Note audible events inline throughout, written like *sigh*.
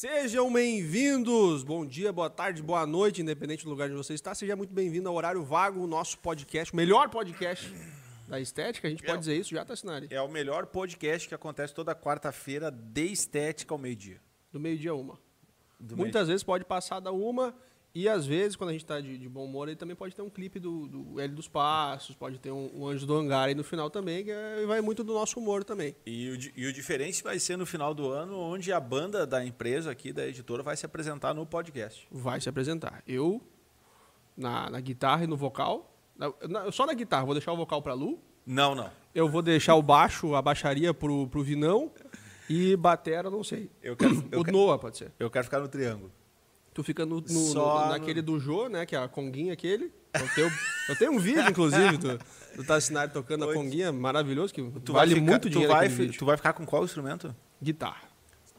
Sejam bem-vindos! Bom dia, boa tarde, boa noite, independente do lugar onde você está. Seja muito bem-vindo ao Horário Vago, o nosso podcast, o melhor podcast da estética. A gente pode dizer isso já, Tassinari? É o melhor podcast que acontece toda quarta-feira de estética ao meio-dia. Do meio-dia a uma. Do Muitas vezes pode passar da uma e às vezes, quando a gente está de, de bom humor, aí também pode ter um clipe do, do L dos Passos, pode ter um, um Anjo do Hangar aí no final também, que é- vai muito do nosso humor também. E o, e o diferente vai ser no final do ano, onde a banda da empresa aqui, da editora, vai se apresentar no podcast. Vai se apresentar. Eu, na, na guitarra e no vocal, na- na- só na guitarra, vou deixar o vocal pra Lu, Não, não. eu vou deixar o baixo, a baixaria pro, pro Vinão e batera, não sei. Eu quero, eu o Noah pode ser. eu quero ficar no triângulo. Tu fica no, no- Só no- naquele do Jô, né? Que é a conguinha aquele. Eu tenho, eu tenho um vídeo, inclusive, do, do Tassinari tocando a conguinha, maravilhoso, que Tu vale vai ficar- muito tu dinheiro vai, aquele fi- vídeo. tu vai ficar com qual instrumento? Guitarra.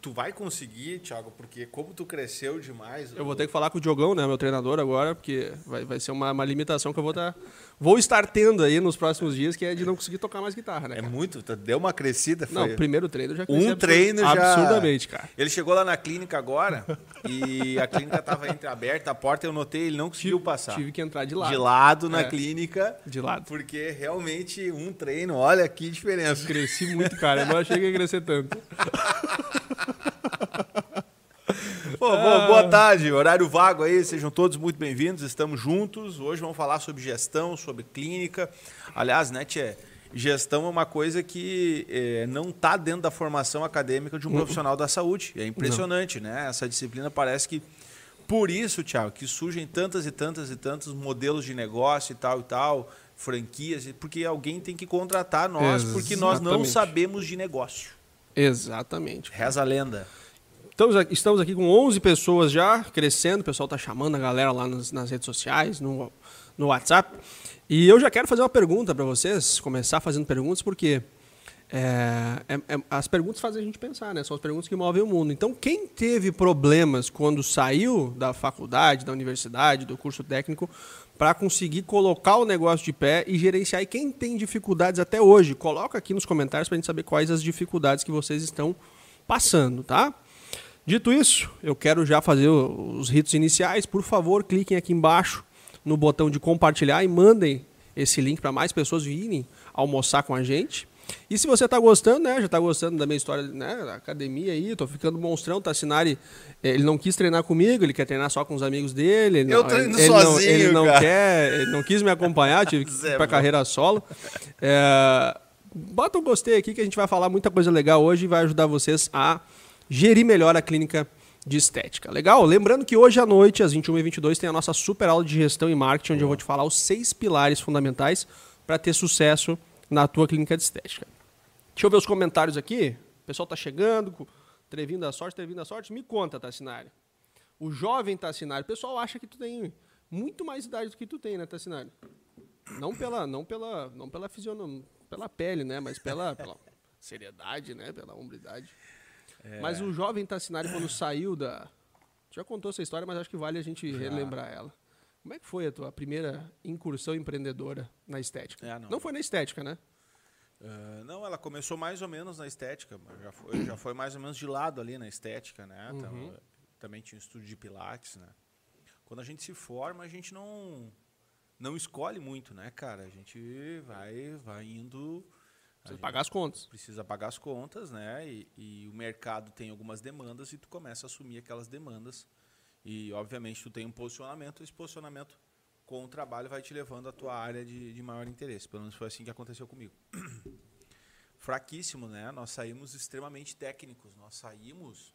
Tu vai conseguir, Thiago, porque como tu cresceu demais... Eu vou ter que falar com o Diogão, né, meu treinador agora, porque vai, vai ser uma, uma limitação que eu vou, tá, vou estar tendo aí nos próximos dias, que é de não conseguir tocar mais guitarra, né? É cara? muito, tu deu uma crescida. Não, foi- primeiro treino eu já cresci Um absurd- treino já. Absurdamente, cara. Ele chegou lá na clínica agora e a clínica estava entreaberta, a porta eu notei, ele não conseguiu passar. Tive que entrar de lado. de lado na É. clínica, De lado. porque realmente um treino, olha que diferença. Cresci muito, cara. Eu não achei que ia crescer tanto. *laughs* Pô, boa, boa tarde, horário vago aí, sejam todos muito bem-vindos, estamos juntos. Hoje vamos falar sobre gestão, sobre clínica. Aliás, né, Tchê, gestão é uma coisa que eh, não está dentro da formação acadêmica de um profissional da saúde. É impressionante, né? Essa disciplina parece que. Por isso, Thiago, que surgem tantas e tantas e tantos modelos de negócio e tal e tal, franquias, porque alguém tem que contratar nós, porque nós não Exatamente. sabemos de negócio. Exatamente. Reza a lenda. Estamos aqui, estamos aqui com 11 pessoas já, crescendo. O pessoal tá chamando a galera lá nas, nas redes sociais, no, no WhatsApp. E eu já quero fazer uma pergunta para vocês, começar fazendo perguntas, porque é, é- é- as perguntas fazem a gente pensar, né? São as perguntas que movem o mundo. Então, quem teve problemas quando saiu da faculdade, da universidade, do curso técnico, para conseguir colocar o negócio de pé e gerenciar? E quem tem dificuldades até hoje? Coloca aqui nos comentários para a gente saber quais as dificuldades que vocês estão passando, tá? Dito isso, eu quero já fazer os ritos iniciais. Por favor, cliquem aqui embaixo no botão de compartilhar e mandem esse link para mais pessoas virem almoçar com a gente. E se você está gostando, né, já está gostando da minha história né, da academia aí, tô ficando monstrão, Tassinari, eh, ele não quis treinar comigo, ele quer treinar só com os amigos dele. ele Eu não- treino ele, ele não, sozinho, ele não quer, ele não quis me acompanhar, tive que ir para bom. carreira solo. É, bota um gostei aqui que a gente vai falar muita coisa legal hoje e vai ajudar vocês a gerir melhor a clínica de estética. Legal? Lembrando que hoje à noite, às 21h22, tem a nossa super aula de gestão e marketing, onde eu vou te falar os seis pilares fundamentais para ter sucesso na tua clínica de estética. Deixa eu ver os comentários aqui. O pessoal tá chegando, Trevindo da sorte, Trevindo da sorte. Me conta, Tassinari. O jovem Tassinari, o pessoal acha que tu tem muito mais idade do que tu tem, né, Tassinari? Não pela, não pela, não pela fisionomia, pela pele, né, mas pela, pela seriedade, né, pela hombridade. Mas o jovem Tassinari quando saiu da já contou essa história, mas acho que vale a gente relembrar ela. Como é que foi a tua primeira incursão empreendedora na estética? É, não. não foi na estética, né? Ah, não, ela começou mais ou menos na estética, mas já foi, já foi mais ou menos de lado ali na estética, né? Uhum. Então, também tinha um estúdio de pilates, né? Quando a gente se forma, a gente não não escolhe muito, né, cara? A gente vai vai indo Precisa pagar as contas. precisa pagar as contas, né? E, e o mercado tem algumas demandas e tu começa a assumir aquelas demandas. E obviamente tu tem um posicionamento, esse posicionamento com o trabalho vai te levando à tua área de, de maior interesse. Pelo menos foi assim que aconteceu comigo. *clears throat* Fraquíssimo, né? Nós saímos extremamente técnicos. Nós saímos,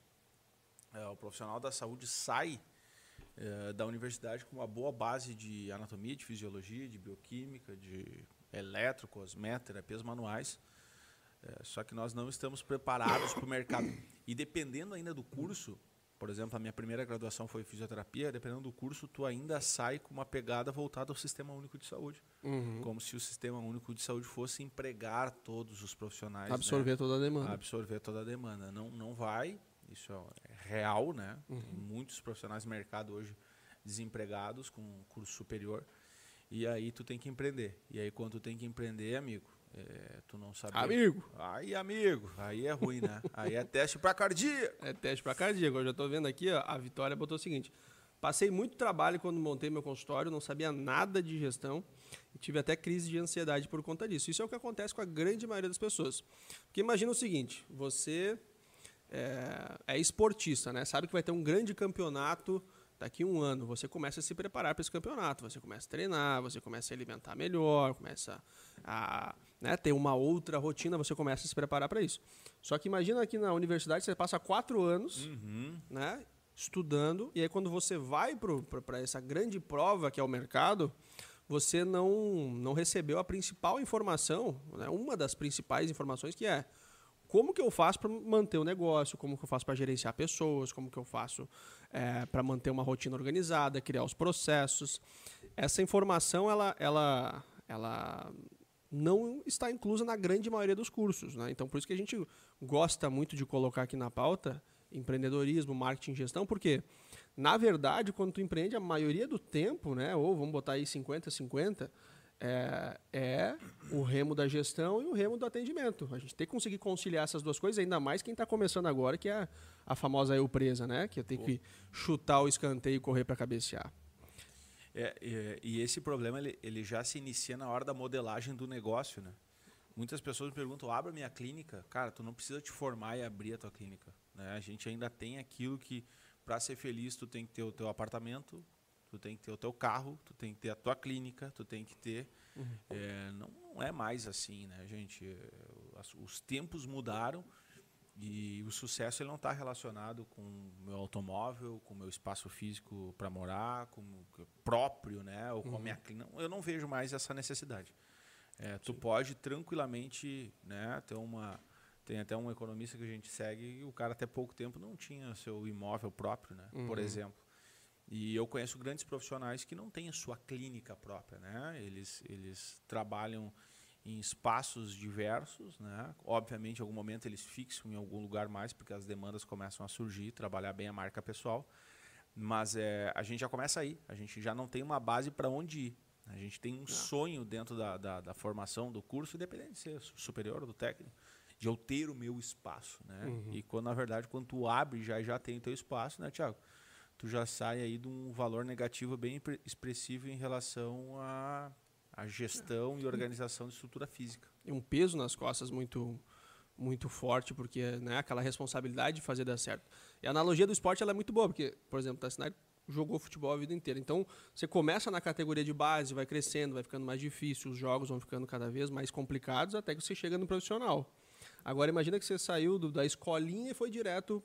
é, o profissional da saúde sai é, da universidade com uma boa base de anatomia, de fisiologia, de bioquímica, de eletro, cosmet, terapias manuais. É, só que nós não estamos preparados para o mercado. E dependendo ainda do curso, por exemplo, a minha primeira graduação foi fisioterapia, dependendo do curso, tu ainda sai com uma pegada voltada ao Sistema Único de Saúde. Uhum. Como se o Sistema Único de Saúde fosse empregar todos os profissionais. né? Absorver toda a demanda. absorver toda a demanda. Não, não vai, isso é real, né? Tem muitos profissionais no mercado hoje desempregados com curso superior. E aí tu tem que empreender. E aí quando tu tem que empreender, amigo, É, tu não sabe. Amigo. Aí, amigo. Aí é ruim, né? Aí é teste pra cardíaco. É teste para cardíaco. Eu já estou vendo aqui, ó, a Vitória botou o seguinte: passei muito trabalho quando montei meu consultório, não sabia nada de gestão e tive até crise de ansiedade por conta disso. Isso é o que acontece com a grande maioria das pessoas. Porque imagina o seguinte: você é, é esportista, né? Sabe que vai ter um grande campeonato daqui a um ano. Você começa a se preparar para esse campeonato, você começa a treinar, você começa a se alimentar melhor, começa a né, ter uma outra rotina, você começa a se preparar para isso. Só que imagina aqui na universidade você passa quatro anos, né? Estudando, e aí quando você vai para essa grande prova que é o mercado, você não, não recebeu a principal informação, né, uma das principais informações que é como que eu faço para manter o negócio, como que eu faço para gerenciar pessoas, como que eu faço é, para manter uma rotina organizada, criar os processos. Essa informação ela, ela, ela não está inclusa na grande maioria dos cursos. Né? Então, por isso que a gente gosta muito de colocar aqui na pauta empreendedorismo, marketing, gestão, porque, na verdade, quando tu empreende, a maioria do tempo, né, ou vamos botar aí 50, 50, é, é, o remo da gestão e o remo do atendimento. A gente tem que conseguir conciliar essas duas coisas, ainda mais quem está começando agora, que é a, a famosa eu presa, né? Que eu tenho que chutar o escanteio e correr para cabecear. É, é, e esse problema ele, ele já se inicia na hora da modelagem do negócio, né? Muitas pessoas me perguntam, abra minha clínica. Cara, tu não precisa te formar e abrir a tua clínica. Né? A gente ainda tem aquilo que, para ser feliz, tu tem que ter o teu apartamento, tu tem que ter o teu carro, tu tem que ter a tua clínica, tu tem que ter. Uhum. É, não, não, é mais assim, né, gente? É, os tempos mudaram e o sucesso ele não está relacionado com o meu automóvel, com o meu espaço físico para morar, com o próprio, né? Ou com uhum. a minha clínica. Eu não vejo mais essa necessidade. É, tu pode tranquilamente né, ter uma. Tem até um economista que a gente segue e o cara até pouco tempo não tinha seu imóvel próprio, né? Uhum. Por exemplo. E eu conheço grandes profissionais que não têm a sua clínica própria, né? Eles, eles trabalham em espaços diversos, né? Obviamente, em algum momento eles fixam em algum lugar mais, porque as demandas começam a surgir, trabalhar bem a marca pessoal. Mas é, a gente já começa aí, a gente já não tem uma base para onde ir. A gente tem um não. sonho dentro da, da, da, formação do curso, independente de ser superior ou do técnico, de eu ter o meu espaço, né? Uhum. E quando, na verdade, quando tu abre, já, já tem o teu espaço, né, Tiago? tu já sai aí de um valor negativo bem expressivo em relação à, à gestão e organização de estrutura física. E um peso nas costas muito muito forte, porque né, aquela responsabilidade de fazer dar certo. E a analogia do esporte ela é muito boa, porque, por exemplo, o Tassinari jogou futebol a vida inteira. Então, você começa na categoria de base, vai crescendo, vai ficando mais difícil, os jogos vão ficando cada vez mais complicados, até que você chega no profissional. Agora, imagina que você saiu do, da escolinha e foi direto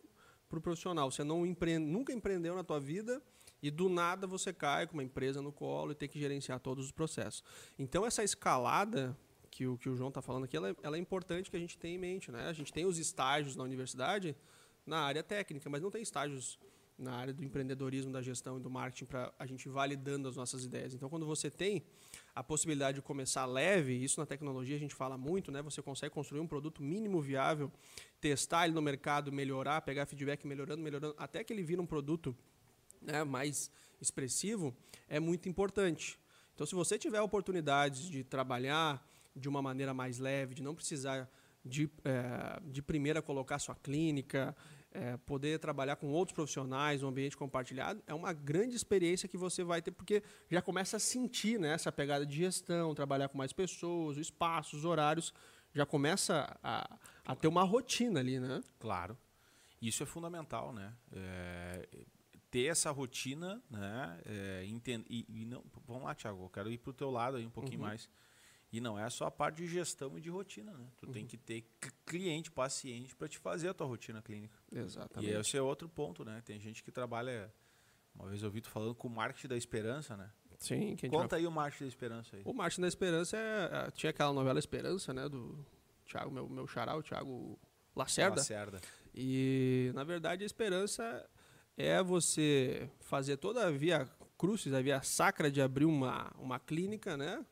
para o profissional. Você não empreende, nunca empreendeu na tua vida e do nada você cai com uma empresa no colo e tem que gerenciar todos os processos. Então essa escalada que o, que o João está falando aqui, ela é, ela é importante que a gente tenha em mente. Né? A gente tem os estágios na universidade na área técnica, mas não tem estágios na área do empreendedorismo, da gestão e do marketing para a gente validando as nossas ideias. Então, quando você tem a possibilidade de começar leve, isso na tecnologia a gente fala muito, né? Você consegue construir um produto mínimo viável, testar ele no mercado, melhorar, pegar feedback melhorando, melhorando, até que ele vira um produto né, mais expressivo, é muito importante. Então, se você tiver oportunidades de trabalhar de uma maneira mais leve, de não precisar de, é, de primeira colocar sua clínica, é, poder trabalhar com outros profissionais, um ambiente compartilhado, é uma grande experiência que você vai ter, porque já começa a sentir né, essa pegada de gestão, trabalhar com mais pessoas, o espaço, os horários, já começa a, a ter uma rotina ali, né? Claro. Isso é fundamental, né? É, ter essa rotina, né? É, entend... e, e, não, vamos lá, Thiago, eu quero ir para o teu lado aí um pouquinho uhum. mais e não é só a parte de gestão e de rotina, né? Tu uhum. tem que ter cliente, paciente para te fazer a tua rotina clínica. Exatamente. E esse é outro ponto, né? Tem gente que trabalha. Uma vez eu ouvi tu falando com o marketing da esperança, né? Sim. Conta vai... aí o marketing da esperança aí. O marketing da esperança é, é, tinha aquela novela Esperança, né? Do Thiago, meu, meu xará, o Thiago Lacerda. Lacerda. E, na verdade, a esperança é você fazer toda a via crucis, a via sacra de abrir uma, uma clínica, né?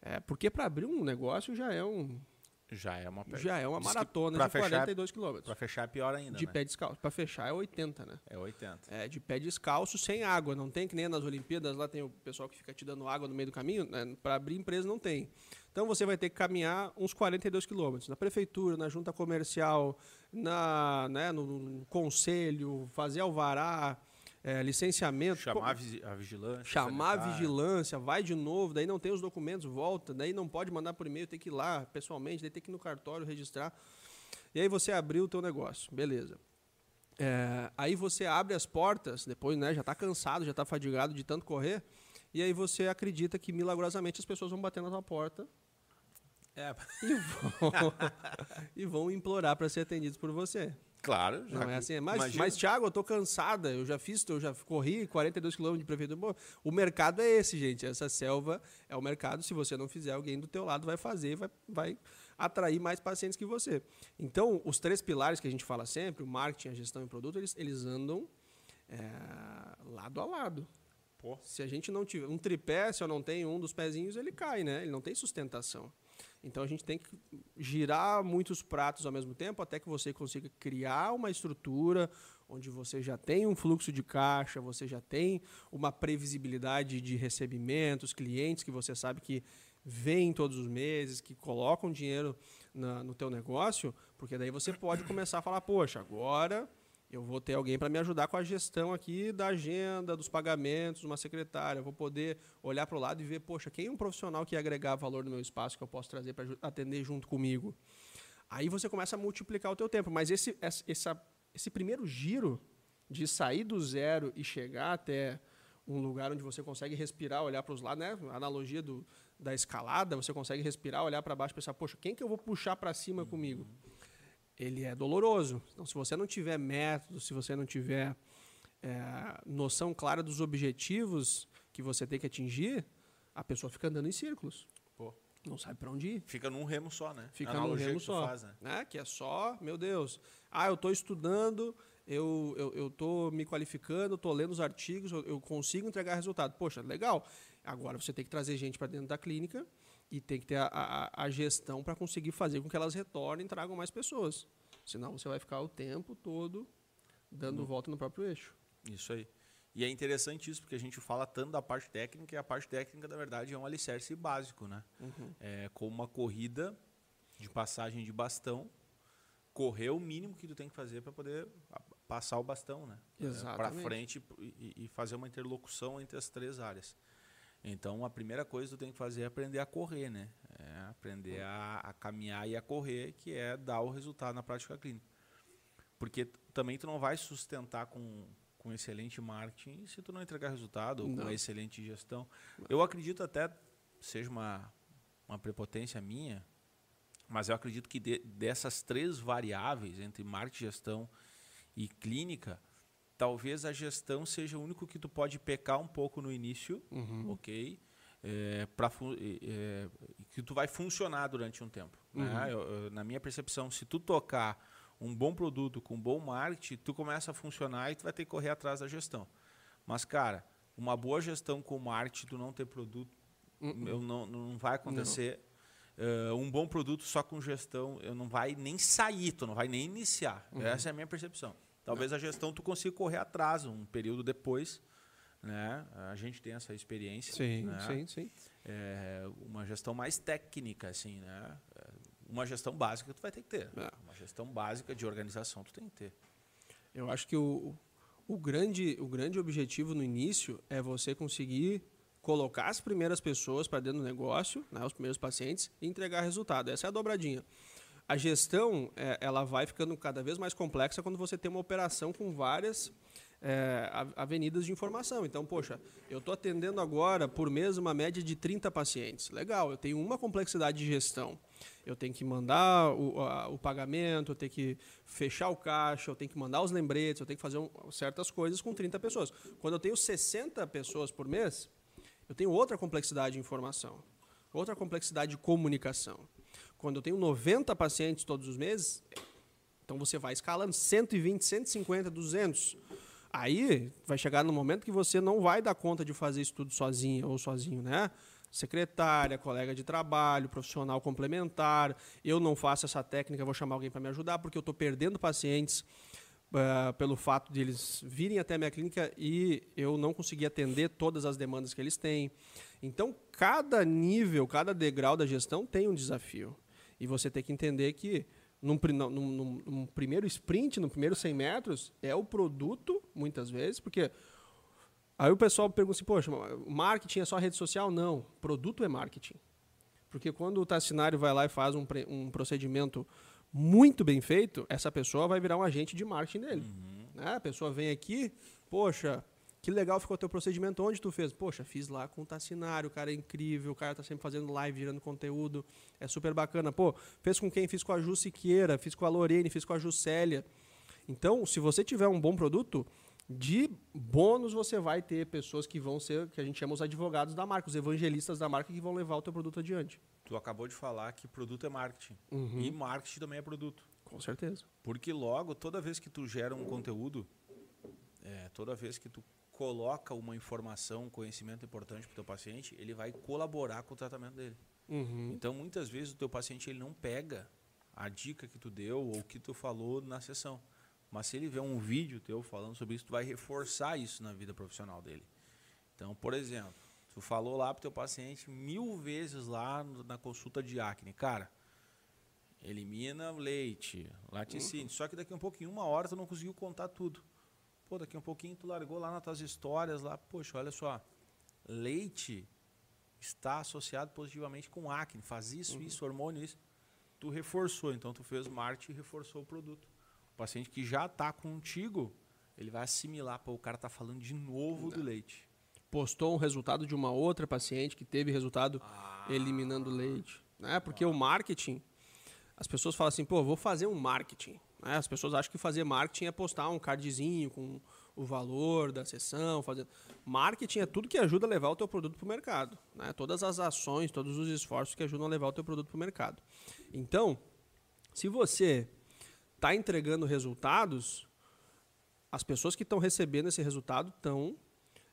É, porque para abrir um negócio já é um, Já é uma Já é uma maratona de fechar- 42 quilômetros. Pra fechar é pior ainda, De né? pé descalço. Pra fechar é 80, né? É 80. É, de pé descalço, sem água. Não tem que nem nas Olimpíadas, lá tem o pessoal que fica te dando água no meio do caminho. Né? Para abrir empresa não tem. Então você vai ter que caminhar uns 42 quilômetros. Na prefeitura, na junta comercial, na, né, no, no conselho, fazer alvará, é, licenciamento. Chamar a vigilância. chamar a vigilância, vai de novo, daí não tem os documentos, volta, daí não pode mandar por e-mail, tem que ir lá pessoalmente, daí tem que ir no cartório registrar. E aí você abriu o teu negócio, beleza. É, aí você abre as portas, depois né, já está cansado, já está fadigado de tanto correr, e aí você acredita que milagrosamente as pessoas vão bater na tua porta É, e vão, *laughs* e vão implorar para ser atendidos por você. Claro. já Não é assim, mas, imagina- mas Thiago, eu tô cansada, eu já fiz, eu já corri 42 quilômetros de prefeitura. O mercado é esse, gente. Essa selva é o mercado. Se você não fizer, alguém do teu lado vai fazer, vai, vai atrair mais pacientes que você. Então, os três pilares que a gente fala sempre, o marketing, a gestão e o produto, eles, eles andam é, lado a lado. Pô, Se a gente não tiver um tripé, se eu não tenho um dos pezinhos, ele cai, né? Ele não tem sustentação. Então a gente tem que girar muitos pratos ao mesmo tempo até que você consiga criar uma estrutura onde você já tem um fluxo de caixa, você já tem uma previsibilidade de recebimentos, clientes que você sabe que vêm todos os meses, que colocam dinheiro na- no teu negócio, porque daí você pode começar a falar, poxa, agora eu vou ter alguém para me ajudar com a gestão aqui da agenda, dos pagamentos, uma secretária. Eu vou poder olhar para o lado e ver, poxa, quem é um profissional que agregar valor no meu espaço que eu posso trazer para atender junto comigo? Aí você começa a multiplicar o teu tempo. Mas esse, essa- esse primeiro giro de sair do zero e chegar até um lugar onde você consegue respirar, olhar para os lados, né? Analogia do, da escalada, você consegue respirar, olhar para baixo e pensar, poxa, quem que eu vou puxar para cima comigo? Ele é doloroso. Então, se você não tiver método, se você não tiver é, noção clara dos objetivos que você tem que atingir, a pessoa fica andando em círculos. pô. Não sabe para onde ir. Fica num remo só, né? Fica A num analogia remo que só. Faz, né? né? Que é só, meu Deus. Ah, eu estou estudando, eu estou eu, tô me qualificando, estou lendo os artigos, eu, eu consigo entregar resultado. Poxa, legal. Agora você tem que trazer gente para dentro da clínica e tem que ter a, a, a gestão para conseguir fazer com que elas retornem e tragam mais pessoas. Senão você vai ficar o tempo todo dando volta no próprio eixo. Isso aí. E é interessante isso, porque a gente fala tanto da parte técnica, e a parte técnica, na verdade, é um alicerce básico, né? Uhum. É como uma corrida de passagem de bastão, correr o mínimo que tu tem que fazer para poder passar o bastão, né? Para Exatamente. frente e, e fazer uma interlocução entre as três áreas. Então, a primeira coisa que tu tem que fazer é aprender a correr, né? É aprender a, a caminhar e a correr, que é dar o resultado na prática clínica. Porque também tu não vai sustentar com, com excelente marketing se tu não entregar resultado ou com Não. uma excelente gestão. Eu acredito até, seja uma, uma prepotência minha, mas eu acredito que de- dessas três variáveis, entre marketing, gestão e clínica, talvez a gestão seja o único que tu pode pecar um pouco no início, Uhum. ok? É, pra é, é, que tu vai funcionar durante um tempo. né? Uhum. Eu- eu- na minha percepção, se tu tocar um bom produto com um bom marketing, tu começa a funcionar e tu vai ter que correr atrás da gestão. Mas, cara, uma boa gestão com marketing, tu não ter produto, Uhum. eu não, não vai acontecer. Eh, um bom produto só com gestão, eu não vai nem sair, tu não vai nem iniciar. Uhum. Essa é a minha percepção. Talvez a gestão tu consiga correr atrás um período depois, né? A gente tem essa experiência. Sim, né? sim, sim. É, uma gestão mais técnica, assim, né? É, Uma gestão básica tu vai ter que ter. É. Uma gestão básica de organização tu tem que ter. Eu acho que o, o, grande, o grande objetivo no início é você conseguir colocar as primeiras pessoas para dentro do negócio, né, os primeiros pacientes, e entregar resultado. Essa é a dobradinha. A gestão é, ela vai ficando cada vez mais complexa quando você tem uma operação com várias é, avenidas de informação. Então, poxa, eu estou atendendo agora por mês uma média de 30 pacientes. Legal, eu tenho uma complexidade de gestão. Eu tenho que mandar o, a- o pagamento, eu tenho que fechar o caixa, eu tenho que mandar os lembretes, eu tenho que fazer um- certas coisas com 30 pessoas. Quando eu tenho 60 pessoas por mês, eu tenho outra complexidade de informação, outra complexidade de comunicação. Quando eu tenho 90 pacientes todos os meses, então você vai escalando 120, 150, 200. Aí vai chegar no momento que você não vai dar conta de fazer isso tudo sozinha ou sozinho, né? secretária, colega de trabalho, profissional complementar. Eu não faço essa técnica, vou chamar alguém para me ajudar, porque eu estou perdendo pacientes uh, pelo fato de eles virem até a minha clínica e eu não conseguir atender todas as demandas que eles têm. Então, cada nível, cada degrau da gestão tem um desafio. E você tem que entender que num, num, num, primeiro sprint, no primeiro 100 metros, é o produto, muitas vezes, porque aí o pessoal pergunta assim, poxa, marketing é só rede social? Não, produto é marketing. Porque quando o tassinário vai lá e faz um, um procedimento muito bem feito, essa pessoa vai virar um agente de marketing dele. Uhum. Né? A pessoa vem aqui, poxa, que legal ficou o teu procedimento, onde tu fez? Poxa, fiz lá com o Tassinário, o cara é incrível, o cara tá sempre fazendo live, gerando conteúdo, é super bacana. Pô, fez com quem? Fiz com a Ju Siqueira, fiz com a Lorene, fiz com a Juscelia. Então, se você tiver um bom produto, de bônus você vai ter pessoas que vão ser, que a gente chama os advogados da marca, os evangelistas da marca que vão levar o teu produto adiante. Tu acabou de falar que produto é marketing. Uhum. E marketing também é produto. Com certeza. Porque logo, toda vez que tu gera um conteúdo, é, toda vez que tu coloca uma informação, um conhecimento importante para o teu paciente, ele vai colaborar com o tratamento dele. Uhum. Então, muitas vezes, o teu paciente ele não pega a dica que tu deu ou que tu falou na sessão. Mas se ele vê um vídeo teu falando sobre isso, tu vai reforçar isso na vida profissional dele. Então, por exemplo, tu falou lá para o teu paciente mil vezes lá na consulta de acne. Cara, elimina leite, laticínio. Uhum. Só que daqui a um pouquinho, uma hora, tu não conseguiu contar tudo. Pô, daqui a um pouquinho tu largou lá nas tuas histórias lá, poxa, olha só, leite está associado positivamente com acne, faz isso, uhum. isso, hormônio, isso. Tu reforçou, então tu fez marketing e reforçou o produto. O paciente que já está contigo, ele vai assimilar, pô, o cara tá falando de novo Não. do leite. Postou um resultado de uma outra paciente que teve resultado ah. eliminando leite. Né? Porque ah. o marketing, as pessoas falam assim, pô, vou fazer um marketing. Né? As pessoas acham que fazer marketing é postar um cardzinho com o valor da sessão. Fazer... Marketing é tudo que ajuda a levar o teu produto para o mercado. Né? Todas as ações, todos os esforços que ajudam a levar o teu produto para o mercado. Então, se você está entregando resultados, as pessoas que estão recebendo esse resultado estão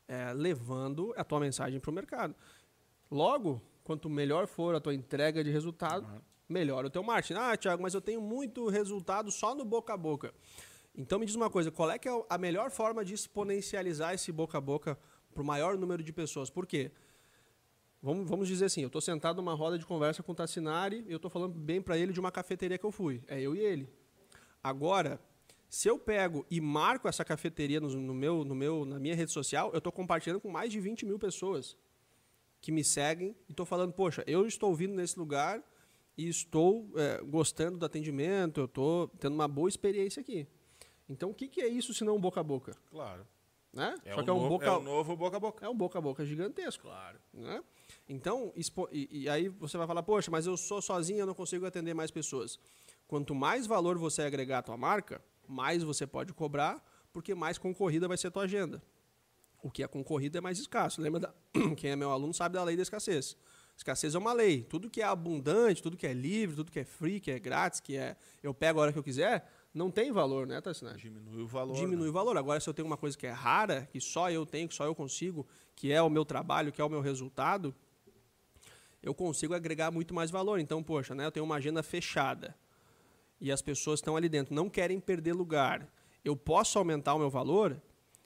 é, levando a tua mensagem para o mercado. Logo, quanto melhor for a tua entrega de resultado, uhum melhora o teu marketing. Ah, Thiago, mas eu tenho muito resultado só no boca a boca. Então me diz uma coisa, qual é que é a melhor forma de exponencializar esse boca a boca para o maior número de pessoas? Por quê? Vamos, vamos dizer assim, eu estou sentado numa roda de conversa com o Tassinari e eu estou falando bem para ele de uma cafeteria que eu fui. É eu e ele. Agora, se eu pego e marco essa cafeteria no, no meu, no meu, na minha rede social, eu estou compartilhando com mais de 20 mil pessoas que me seguem e estou falando, poxa, eu estou vindo nesse lugar e estou é, gostando do atendimento, eu estou tendo uma boa experiência aqui. Então, o que, que é isso se não um boca a boca? Claro. Né? É, Só que é um novo, boca... é um novo boca a boca. É um boca a boca gigantesco. Claro. Né? Então, expo... e, e, aí você vai falar, poxa, mas eu sou sozinho, eu não consigo atender mais pessoas. Quanto mais valor você agregar à tua marca, mais você pode cobrar, porque mais concorrida vai ser a tua agenda. O que é concorrido é mais escasso. Lembra da... *clears throat* Quem é meu aluno sabe da lei da escassez. Escassez é uma lei. Tudo que é abundante, tudo que é livre, tudo que é free, que é grátis, que é eu pego a hora que eu quiser, não tem valor, né, Tassinati? Diminui o valor. Diminui né? o valor. Agora, se eu tenho uma coisa que é rara, que só eu tenho, que só eu consigo, que é o meu trabalho, que é o meu resultado, eu consigo agregar muito mais valor. Então, poxa, né, eu tenho uma agenda fechada e as pessoas estão ali dentro, não querem perder lugar. Eu posso aumentar o meu valor?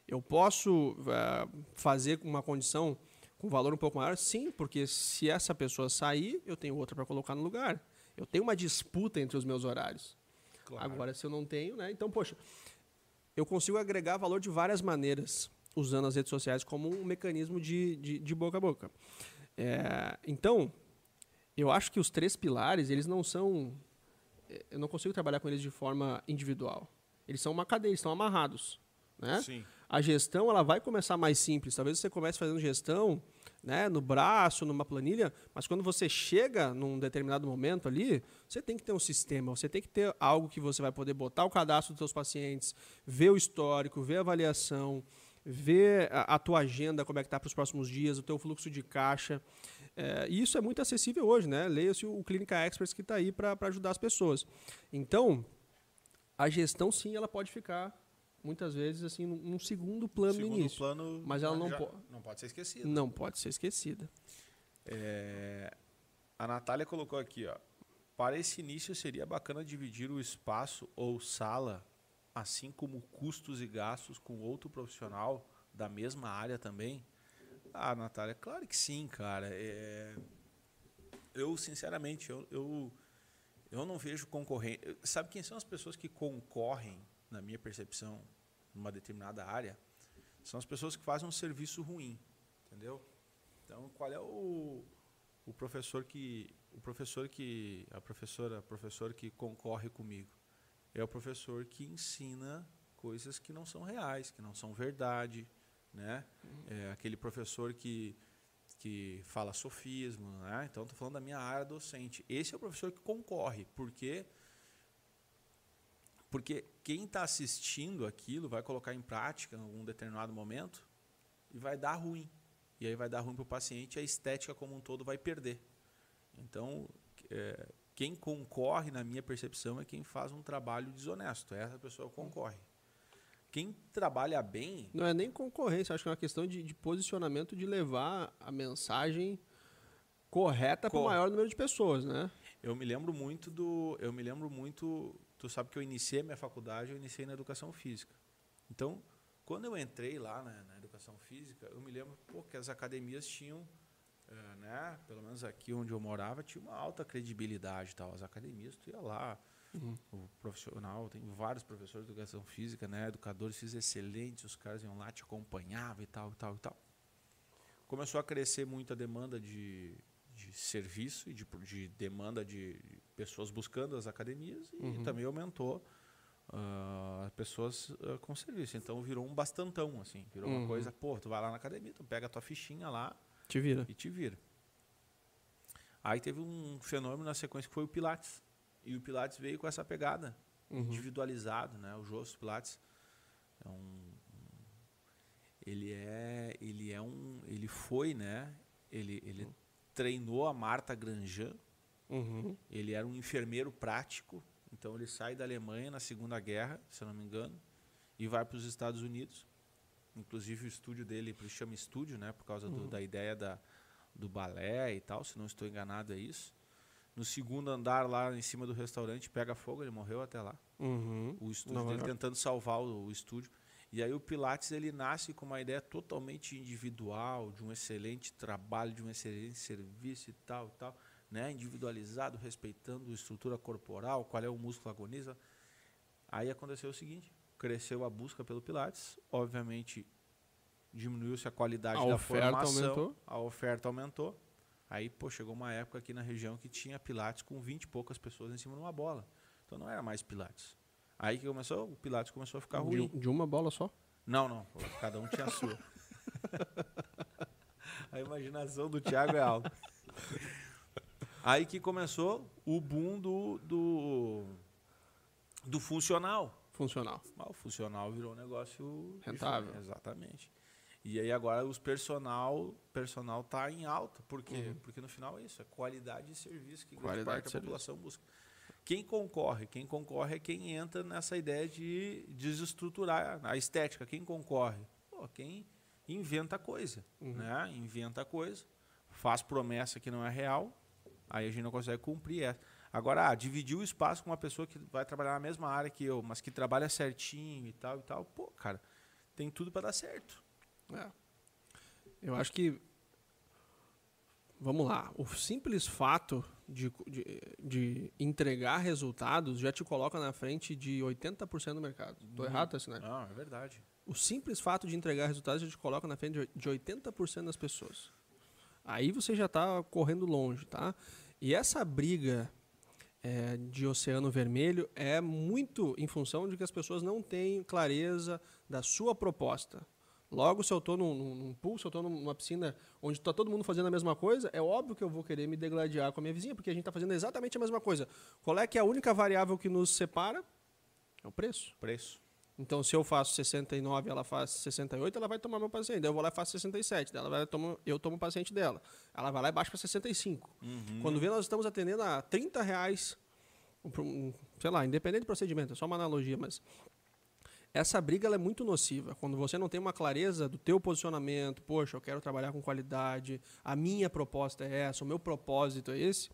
Eu posso uh, fazer uma condição com valor um pouco maior? Sim, porque se essa pessoa sair, eu tenho outra para colocar no lugar. Eu tenho uma disputa entre os meus horários. Claro. Agora, se eu não tenho, né? Então, poxa, eu consigo agregar valor de várias maneiras usando as redes sociais como um mecanismo de, de, de boca a boca. É, então, eu acho que os três pilares, eles não são. É, eu não consigo trabalhar com eles de forma individual. Eles são uma cadeia, eles estão amarrados. Né? Sim. A gestão ela vai começar mais simples. Talvez você comece fazendo gestão né, no braço, numa planilha, mas quando você chega num determinado momento ali, você tem que ter um sistema, você tem que ter algo que você vai poder botar o cadastro dos seus pacientes, ver o histórico, ver a avaliação, ver a, a tua agenda, como é que está para os próximos dias, o teu fluxo de caixa. É, e isso é muito acessível hoje, né? Leia-se o Clínica Experts que está aí para ajudar as pessoas. Então, a gestão sim, ela pode ficar muitas vezes assim num segundo plano segundo no início. Plano, mas ela não, pode não pode ser esquecida. Não pode ser esquecida. É, a Natália colocou aqui, ó. Para esse início seria bacana dividir o espaço ou sala, assim como custos e gastos com outro profissional da mesma área também. Ah, Natália, claro que sim, cara. É... Eu, sinceramente, eu, eu, eu não vejo concorrente. Sabe quem são as pessoas que concorrem, na minha percepção, numa determinada área? São as pessoas que fazem um serviço ruim, entendeu? Então, qual é o, o professor que o professor que a professora, a professor que concorre comigo? É o professor que ensina coisas que não são reais, que não são verdade, né? É aquele professor que que fala sofismo, né? Então estou falando da minha área docente. Esse é o professor que concorre, porque porque quem está assistindo aquilo vai colocar em prática em algum determinado momento e vai dar ruim. E aí vai dar ruim para o paciente e a estética como um todo vai perder. Então, é, quem concorre, na minha percepção, é quem faz um trabalho desonesto. Essa pessoa concorre. Quem trabalha bem. Não é nem concorrência, acho que é uma questão de, de posicionamento de levar a mensagem correta para o maior número de pessoas, né? Eu me lembro muito do. Eu me lembro muito. Tu sabe que eu iniciei a minha faculdade, eu iniciei na educação física. Então, quando eu entrei lá na, na educação física, eu me lembro pô, que as academias tinham, é, né? Pelo menos aqui onde eu morava, tinha uma alta credibilidade tal. As academias, tu ia lá, uhum. o profissional, tem vários professores de educação física, né? Educadores físicos excelentes, os caras iam lá, te acompanhavam e tal, e tal, e tal. Começou a crescer muito a demanda de, de serviço e de, de demanda de pessoas buscando as academias e uhum. também aumentou uh, pessoas uh, com serviço. Então virou um bastantão, assim. Virou uhum. uma coisa, pô, tu vai lá na academia, tu pega a tua fichinha lá te vira. e te vira. Aí teve um fenômeno na sequência que foi o Pilates. E o Pilates veio com essa pegada, uhum. individualizado, né? O Jô Pilates é um, ele é ele é um ele foi, né? Ele ele uhum treinou a Marta Grandjean. Uhum. Ele era um enfermeiro prático. Então ele sai da Alemanha na Segunda Guerra, se eu não me engano, e vai para os Estados Unidos. Inclusive o estúdio dele, ele chama estúdio, né, por causa do, uhum. da ideia da, do balé e tal, se não estou enganado é isso. No segundo andar lá em cima do restaurante pega fogo, ele morreu até lá. Uhum. O estúdio dele tentando salvar o, o estúdio. E aí o Pilates ele nasce com uma ideia totalmente individual, de um excelente trabalho, de um excelente serviço e tal, e tal, né? individualizado, respeitando a estrutura corporal, qual é o músculo agonista. Aí aconteceu o seguinte, cresceu a busca pelo Pilates, obviamente diminuiu-se a qualidade a da formação, aumentou. a oferta aumentou. Aí, pô, chegou uma época aqui na região que tinha Pilates com 20 e poucas pessoas em cima de uma bola. Então não era mais Pilates. Aí que começou, o Pilates começou a ficar ruim. De uma bola só? Não, não. Cada um tinha a sua. *laughs* a imaginação do Thiago é alta. Aí que começou o boom do, do, do funcional. Funcional. o funcional virou um negócio rentável. Exatamente. E aí agora os personal personal tá em alta. Por quê? Uhum. Porque no final é isso, é qualidade de serviço que grande parte da população busca. Quem concorre? Quem concorre é quem entra nessa ideia de desestruturar a estética. Quem concorre? Pô, quem inventa coisa. Uhum. Né? Inventa coisa, faz promessa que não é real, aí a gente não consegue cumprir essa. Agora, ah, dividir o espaço com uma pessoa que vai trabalhar na mesma área que eu, mas que trabalha certinho e tal e tal, pô, cara, tem tudo para dar certo. É. Eu acho que vamos lá, o simples fato de, de, de, entregar resultados já te coloca na frente de 80% do mercado. Estou uhum. errado, Tassinari? Não, é verdade. O simples fato de entregar resultados já te coloca na frente de 80% das pessoas. Aí você já está correndo longe, tá? E essa briga é, de Oceano Vermelho é muito em função de que as pessoas não têm clareza da sua proposta. Logo, se eu estou num, num pool, se eu estou numa piscina onde está todo mundo fazendo a mesma coisa, é óbvio que eu vou querer me degladiar com a minha vizinha, porque a gente está fazendo exatamente a mesma coisa. Qual é que é a única variável que nos separa? É o preço. Preço. Então, se eu faço 69 ela faz 68, ela vai tomar meu paciente. Eu vou lá e faço 67. Ela vai tomar, eu tomo o paciente dela. Ela vai lá e baixa para 65. Uhum. Quando vê, nós estamos atendendo a 30 reais, sei lá, independente do procedimento, é só uma analogia, mas essa briga é muito nociva. Quando você não tem uma clareza do teu posicionamento, poxa, eu quero trabalhar com qualidade, a minha proposta é essa, o meu propósito é esse,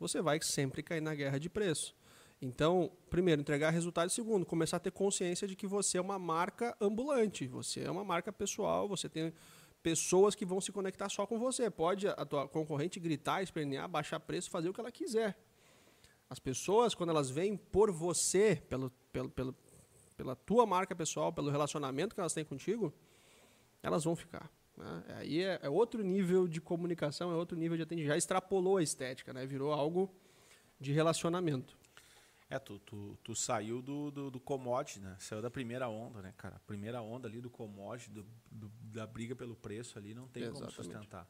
você vai sempre cair na guerra de preço. Então, primeiro, entregar resultado. Segundo, começar a ter consciência de que você é uma marca ambulante. Você é uma marca pessoal, você tem pessoas que vão se conectar só com você. Pode a tua concorrente gritar, espernear, baixar preço, fazer o que ela quiser. As pessoas, quando elas vêm por você, pelo, pelo, pelo, pela tua marca pessoal, pelo relacionamento que elas têm contigo, elas vão ficar. Né? Aí é, é, outro nível de comunicação, é outro nível de atendimento. Já extrapolou a estética, né? virou algo de relacionamento. É, tu, tu, tu saiu do, do, do, commodity, né? Saiu da primeira onda, né, cara? Primeira onda ali do commodity, do, do da briga pelo preço ali, não tem Exatamente. como sustentar.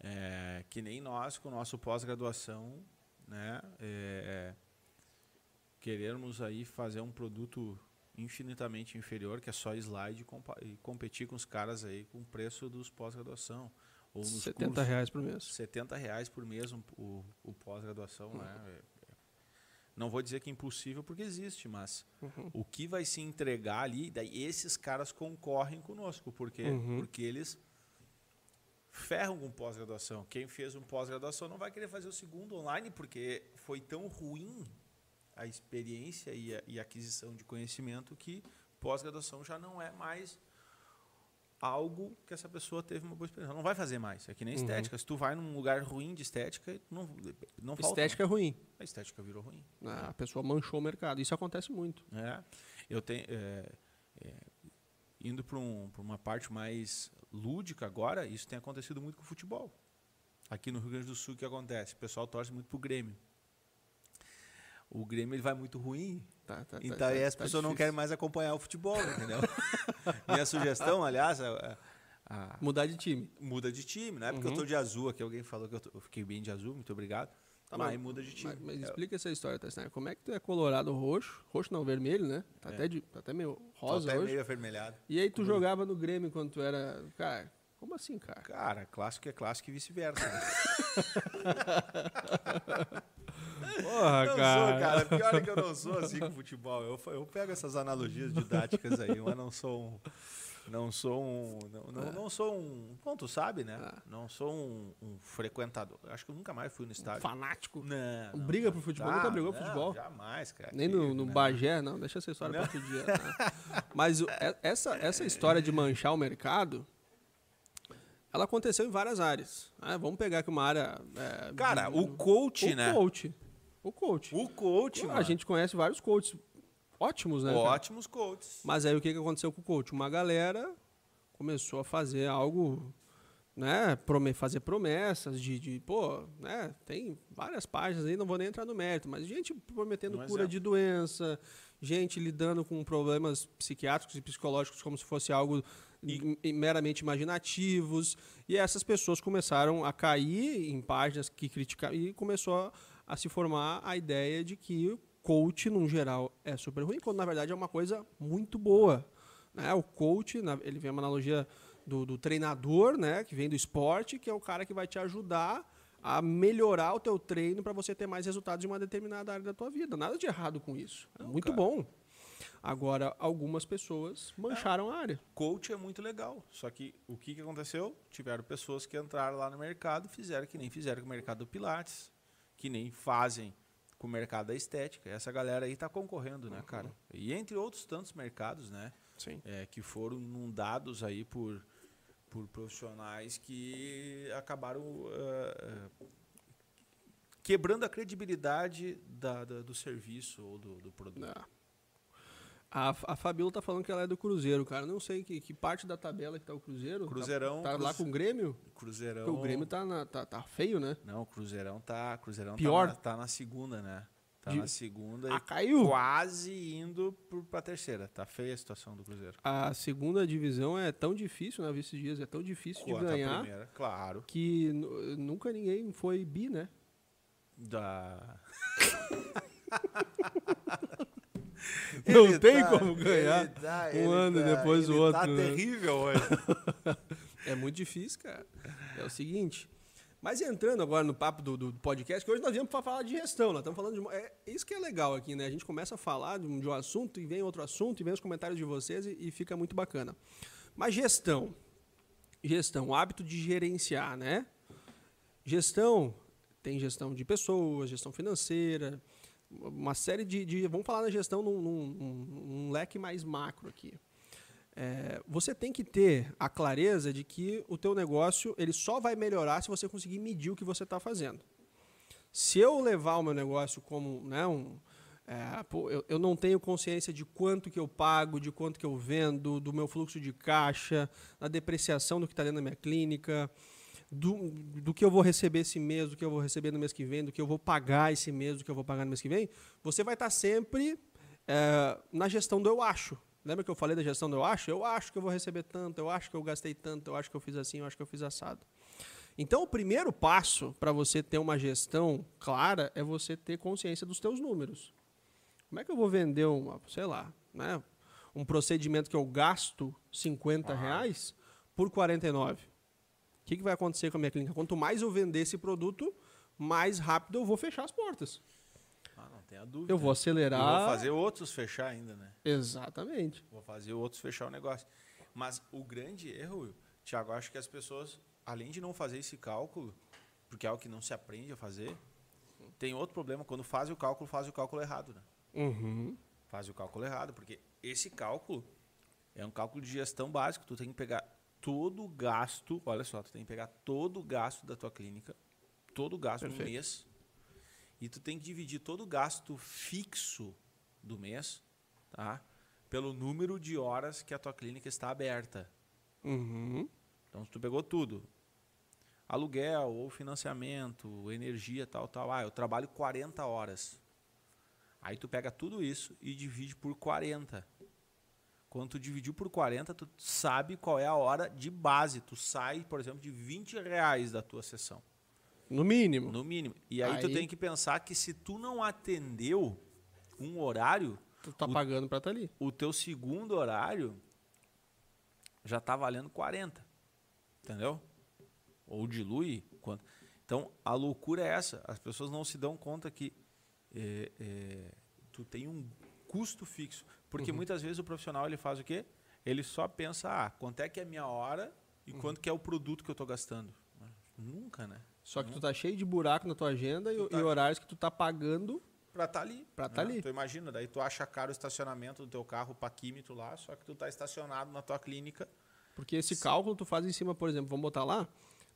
É, que nem nós, com o nosso pós-graduação, né? É, é, querermos aí fazer um produto infinitamente inferior, que é só slide, e competir com os caras aí com o preço dos pós-graduação. Ou nos 70 cursos, reais por mês. 70 reais por mês o, o pós-graduação, né? Não vou dizer que é impossível porque existe, mas uhum. o que vai se entregar ali, daí esses caras concorrem conosco, porque uhum. porque eles ferram com pós-graduação. Quem fez um pós-graduação não vai querer fazer o segundo online porque foi tão ruim a experiência e a, e a aquisição de conhecimento que pós-graduação já não é mais algo que essa pessoa teve uma boa experiência. Não vai fazer mais. É que nem uhum. estética. Se tu vai num lugar ruim de estética, não, não falta. Estética é ruim. A estética virou ruim. Ah, a pessoa manchou o mercado. Isso acontece muito. É. Eu tenho. É, é, indo para um, uma parte mais lúdica agora, isso tem acontecido muito com o futebol. Aqui no Rio Grande do Sul, o que acontece? O pessoal torce muito para o Grêmio o Grêmio ele vai muito ruim. Tá, tá, tá então tá, aí as tá pessoas difícil. não querem mais acompanhar o futebol, entendeu? *laughs* Minha sugestão, aliás, a, a, mudar de time. Muda de time, não é porque uhum. eu tô de azul aqui, alguém falou que eu, tô, eu fiquei bem de azul, muito obrigado. Tá mas aí muda de time. Mas, mas explica essa história, tá? Como é que tu é colorado roxo? Roxo não, vermelho, né? Tá, é. até, de, tá até meio rosa tá até hoje. meio avermelhado. E aí tu Como jogava no Grêmio quando tu era... Cara, como assim, cara? Cara, clássico é clássico e vice-versa. Né? *laughs* Porra, não cara. Sou, cara. Pior é que eu não sou *laughs* assim com futebol. Eu, eu pego essas analogias didáticas aí, mas não sou um. Não sou um. Não, não, não sou um. Bom, tu sabe, né? Ah. Não sou um, um, frequentador. Acho que eu nunca mais fui no estádio. Um fanático? Não. não briga pro futebol? nunca brigou pro futebol? Jamais, cara. Nem no, no Bagé, não. Deixa essa história para outro dia. Tá? Mas essa, essa história de manchar o mercado ela aconteceu em várias áreas. Ah, vamos pegar aqui uma área. É, Cara, o coach, o né? Coach. O coach. O coach, A gente conhece vários coaches ótimos, né? Ótimos cara? coaches. Mas aí o que, que aconteceu com o coach? Uma galera começou a fazer algo, né? Fazer promessas de, de, pô, né? Tem várias páginas aí, não vou nem entrar no mérito, mas gente prometendo um cura exemplo. de doença, gente lidando com problemas psiquiátricos e psicológicos como se fosse algo e... meramente imaginativos. E essas pessoas começaram a cair em páginas que criticavam e começou a se formar a ideia de que coach, no geral, é super ruim, quando na verdade é uma coisa muito boa. Né? O coach, ele vem uma analogia do, do treinador, né? que vem do esporte, que é o cara que vai te ajudar a melhorar o teu treino para você ter mais resultados em uma determinada área da tua vida. Nada de errado com isso. É muito cara. bom. Agora, algumas pessoas mancharam é. a área. Coach é muito legal. Só que o que, que aconteceu? Tiveram pessoas que entraram lá no mercado fizeram que nem fizeram com o mercado do Pilates, que nem fazem com o mercado da estética. Essa galera aí está concorrendo, né, cara? E entre outros tantos mercados, né? Sim. É, que foram inundados aí por por profissionais que acabaram uh, uh, quebrando a credibilidade da, da, do serviço ou do, do produto. Não. A, a Fabíola tá falando que ela é do Cruzeiro, cara. Não sei que, que parte da tabela que tá o Cruzeiro. Cruzeirão. Tá, tá lá com o Grêmio? Cruzeirão. Porque o Grêmio tá, na, tá, tá feio, né? Não, o Cruzeirão tá. Cruzeirão Pior. Tá, na, tá na segunda, né? Tá de... na segunda ah, caiu. quase indo para a terceira. Tá feia a situação do Cruzeiro. A segunda divisão é tão difícil, né? Esses dias é tão difícil Quanto de ganhar. Primeira, claro. Que nunca ninguém foi bi, né? Da. *laughs* *laughs* Não ele tem tá, como ganhar tá, um ano tá, depois o outro. Tá né? terrível hoje. *laughs* é muito difícil, cara. É o seguinte, Mas entrando agora no papo do, do podcast, que hoje nós viemos para falar de gestão, nós estamos falando de. É isso que é legal aqui, né? A gente começa a falar de um, de um assunto e vem outro assunto e vem os comentários de vocês e, e fica muito bacana. Mas gestão. Gestão, o hábito de gerenciar, né? Gestão, tem gestão de pessoas, gestão financeira, uma série de. de vamos falar na gestão num, num, num leque mais macro aqui. É, você tem que ter a clareza de que o teu negócio ele só vai melhorar se você conseguir medir o que você está fazendo. Se eu levar o meu negócio como né, um, é, pô, eu, eu, não tenho consciência de quanto que eu pago, de quanto que eu vendo, do meu fluxo de caixa, da depreciação do que está dentro da minha clínica, do, do que eu vou receber esse mês, do que eu vou receber no mês que vem, do que eu vou pagar esse mês, do que eu vou pagar no mês que vem, você vai estar tá sempre é, na gestão do eu acho. Lembra que eu falei da gestão do eu acho? Eu acho que eu vou receber tanto, eu acho que eu gastei tanto, eu acho que eu fiz assim, eu acho que eu fiz assado. Então, o primeiro passo para você ter uma gestão clara é você ter consciência dos teus números. Como é que eu vou vender uma, sei lá, né, um procedimento que eu gasto 50 ah. reais por 49? O que, que vai acontecer com a minha clínica? Quanto mais eu vender esse produto, mais rápido eu vou fechar as portas. Ah, não tem a dúvida. Eu vou acelerar. Eu vou fazer outros fechar ainda, né? Exatamente. Vou fazer outros fechar o negócio. Mas o grande erro, Tiago, acho que as pessoas, além de não fazer esse cálculo, porque é algo que não se aprende a fazer, tem outro problema. Quando faz o cálculo, faz o cálculo errado, né? Uhum. Faz o cálculo errado, porque esse cálculo é um cálculo de gestão básico. Tu tem que pegar todo o gasto, olha só, tu tem que pegar todo o gasto da tua clínica, todo o gasto Perfeito. no mês, e tu tem que dividir todo o gasto fixo do mês, tá? Pelo número de horas que a tua clínica está aberta. Uhum. Então, se tu pegou tudo, aluguel, ou financiamento, energia, tal, tal. Ah, eu trabalho 40 horas. Aí tu pega tudo isso e divide por 40. Quando tu dividiu por 40, tu sabe qual é a hora de base. Tu sai, por exemplo, de 20 reais da tua sessão. No mínimo. No mínimo. E aí, aí, tu tem que pensar que se tu não atendeu um horário. Tu tá o, pagando para estar tá ali. O teu segundo horário já tá valendo 40. Entendeu? Ou dilui. Quanto. Então a loucura é essa. As pessoas não se dão conta que é, é, tu tem um custo fixo. Porque uhum. muitas vezes o profissional ele faz o quê? Ele só pensa, ah, quanto é que é a minha hora e uhum. quanto que é o produto que eu estou gastando. Nunca, né? Só que tu tá cheio de buraco na tua agenda e, tá... e, horários que tu tá pagando para estar tá ali. Para estar tá né? ali. Tu imagina, daí tu acha caro o estacionamento do teu carro paquímetro lá, só que tu tá estacionado na tua clínica. Porque esse Sim. cálculo tu faz em cima, por exemplo, vamos botar lá,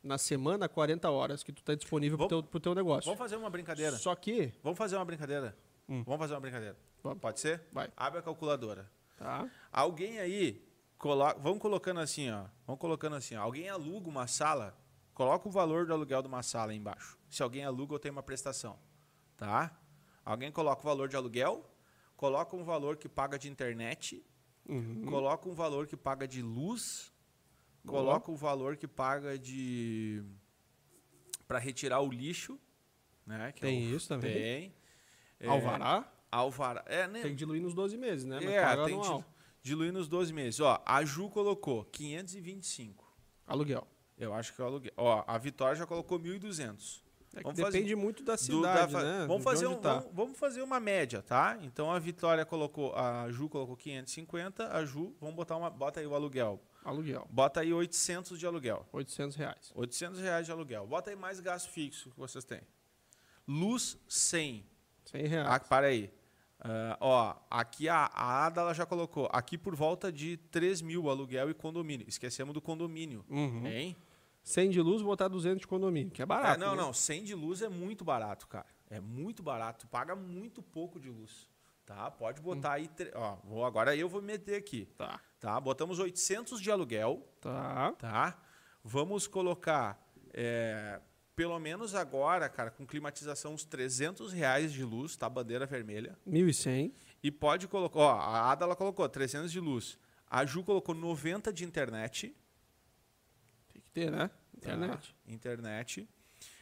na semana 40 horas que tu tá disponível para o teu, pro teu negócio. Vamos fazer uma brincadeira. Só que... Vamos fazer uma brincadeira. Hum. Vamos fazer uma brincadeira. Vamos. Pode ser? Vai. Abre a calculadora. Tá. Alguém aí, colo... vamos colocando assim, ó. Vamos colocando assim, ó. Alguém aluga uma sala Coloca o valor do aluguel de uma sala aí embaixo. Se alguém aluga ou tem uma prestação. Tá? Alguém coloca o valor de aluguel, coloca um valor que paga de internet, uhum. coloca um valor que paga de luz, Boa. coloca o valor que paga de. para retirar o lixo. Né? Que tem é o... isso também? Tem. É... Alvará? Alvará. É, né? Tem que diluir nos 12 meses, né? Mas é, tem que diluir nos 12 meses. Ó, a Ju colocou 525. Aluguel. Eu acho que é o aluguel. Ó, a Vitória já colocou 1.200. É vamos depende fazer, muito da cidade, do, da, né? Vamos fazer, um, tá. vamos, vamos, fazer uma média, tá? Então a Vitória colocou, a Ju colocou 550, a Ju, vamos botar uma, bota aí o aluguel. Aluguel. Bota aí 800 de aluguel. 800 reais. 800 reais de aluguel. Bota aí mais gasto fixo que vocês têm. Luz 100. 100 reais. Ah, para aí. Uh, ó, aqui a, a Ada ela já colocou, aqui por volta de 3 mil aluguel e condomínio. Esquecemos do condomínio, uhum. hein? 100 de luz, botar 200 de condomínio, que é barato. É, não, né? não, 100 de luz é muito barato, cara. É muito barato, paga muito pouco de luz. Tá? Pode botar hum. aí, ó, vou agora eu vou meter aqui. Tá. Tá? Botamos 800 de aluguel. Tá. Tá? Vamos colocar é, pelo menos agora, cara, com climatização uns 300 reais de luz, tá? Bandeira vermelha. 1.100. E pode colocar, ó, a Ada ela colocou 300 de luz. A Ju colocou 90 de internet. Tem que ter, né? Internet. Tá. Internet.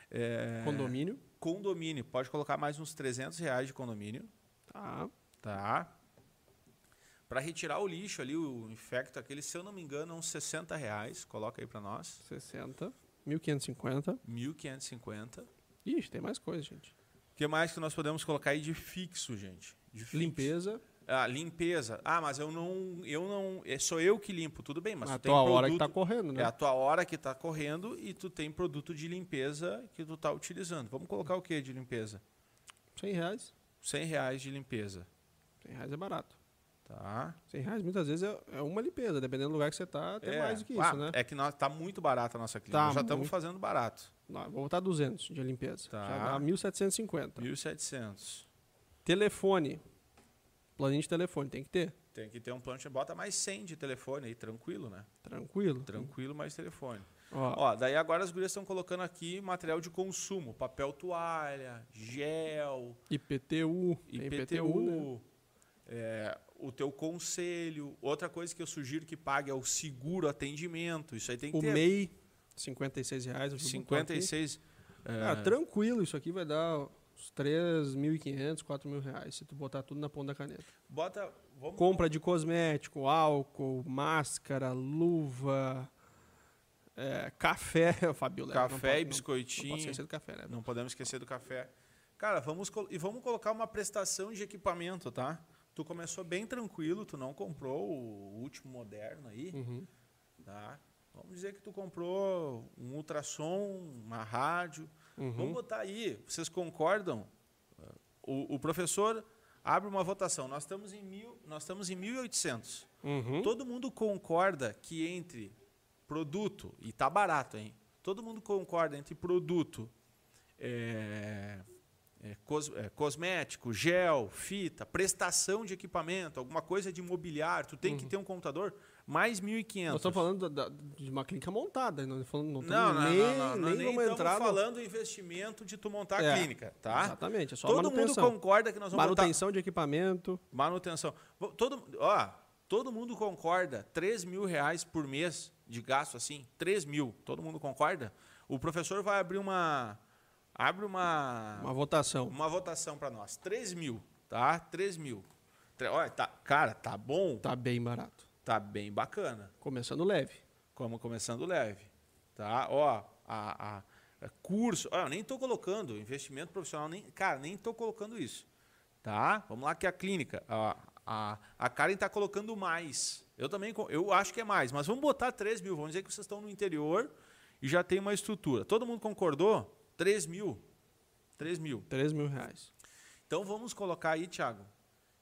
É... Condomínio. Condomínio. Pode colocar mais uns 300 reais de condomínio. Tá. Tá. Para retirar o lixo ali, o infecto aquele, se eu não me engano, uns 60 reais. Coloca aí para nós. 60. 1.550. 1.550. Ixi, tem mais coisa, gente. O que mais que nós podemos colocar aí de fixo, gente? De fixo. Limpeza. Ah, limpeza. Ah, mas eu não, eu não, é sou eu que limpo, tudo bem, mas a tu tem tua produto, hora que tá correndo, né? É a tua hora que tá correndo e tu tem produto de limpeza que tu tá utilizando. Vamos colocar o que de limpeza? 100 reais. 100 reais de limpeza, 100 reais é barato. Tá? 100 reais muitas vezes é, é uma limpeza, dependendo do lugar que você tá, até mais do que isso, Ah, né? É que nós, tá muito barato a nossa clínica. Tá nós já estamos fazendo barato. Não, vou botar 200 de limpeza. Tá. Já dá 1.750. 1.700. Telefone. Planinho de telefone, tem que ter. Tem que ter um plano de bota mais 100 de telefone aí, tranquilo, né? Tranquilo. Tranquilo, mais telefone. Ó, Ó, daí agora as gurias estão colocando aqui material de consumo, papel toalha, gel, IPTU. Tem IPTU, né? É, o teu conselho. Outra coisa que eu sugiro que pague é o seguro atendimento. Isso aí tem que O ter. MEI, 56 reais. eu botou aqui. 56. é, Ah, tranquilo, isso aqui vai dar uns 3.500, 4.000 reais, se tu botar tudo na ponta da caneta. bota. Vamos, Compra de cosmético, álcool, máscara, luva, é, café, *laughs* Fabio. leva, Café não pode- e não- biscoitinho. Não pode esquecer do café, né? Não podemos esquecer do café. Cara, vamos e vamos colocar uma prestação de equipamento, tá? Tu começou bem tranquilo, tu não comprou o último moderno aí, Uhum. tá? Vamos dizer que tu comprou um ultrassom, uma rádio. Uhum. Vamos botar aí, vocês concordam? O, o professor abre uma votação. Nós estamos em mil, nós estamos em 1.800. Uhum. Todo mundo concorda que entre produto, e tá barato, hein? Todo mundo concorda entre produto, é, é, cos- é, cosmético, gel, fita, prestação de equipamento, alguma coisa de mobiliário, tu tem que ter um computador, mais 1.500. Nós estamos falando da- da- de uma clínica montada, não estamos não, Não, nem, não, não, não, nem nem estamos entrar falando do investimento de tu montar É, a clínica, tá? Exatamente, é só Todo mundo manutenção. concorda que nós vamos botar... Manutenção de equipamento. Manutenção. Todo, ó, todo mundo concorda, 3 mil reais por mês de gasto assim, 3 mil, todo mundo concorda? O professor vai abrir uma. Abre uma. Uma votação. Uma votação para nós. 3 mil, tá? 3 mil. Olha, tá, cara, tá bom, Tá bem barato. tá bem bacana. Começando leve. Como começando leve, tá? Ó, a, a- a curso, ó, eu nem tô colocando investimento profissional, nem, cara, nem tô colocando isso, tá? Vamos lá que a clínica, a, a, a Karen tá colocando mais. Eu também, eu acho que é mais, mas vamos botar 3 mil, vamos dizer que vocês estão no interior e já tem uma estrutura. Todo mundo concordou? 3 mil. 3 mil. 3 mil reais. Então vamos colocar aí, Thiago,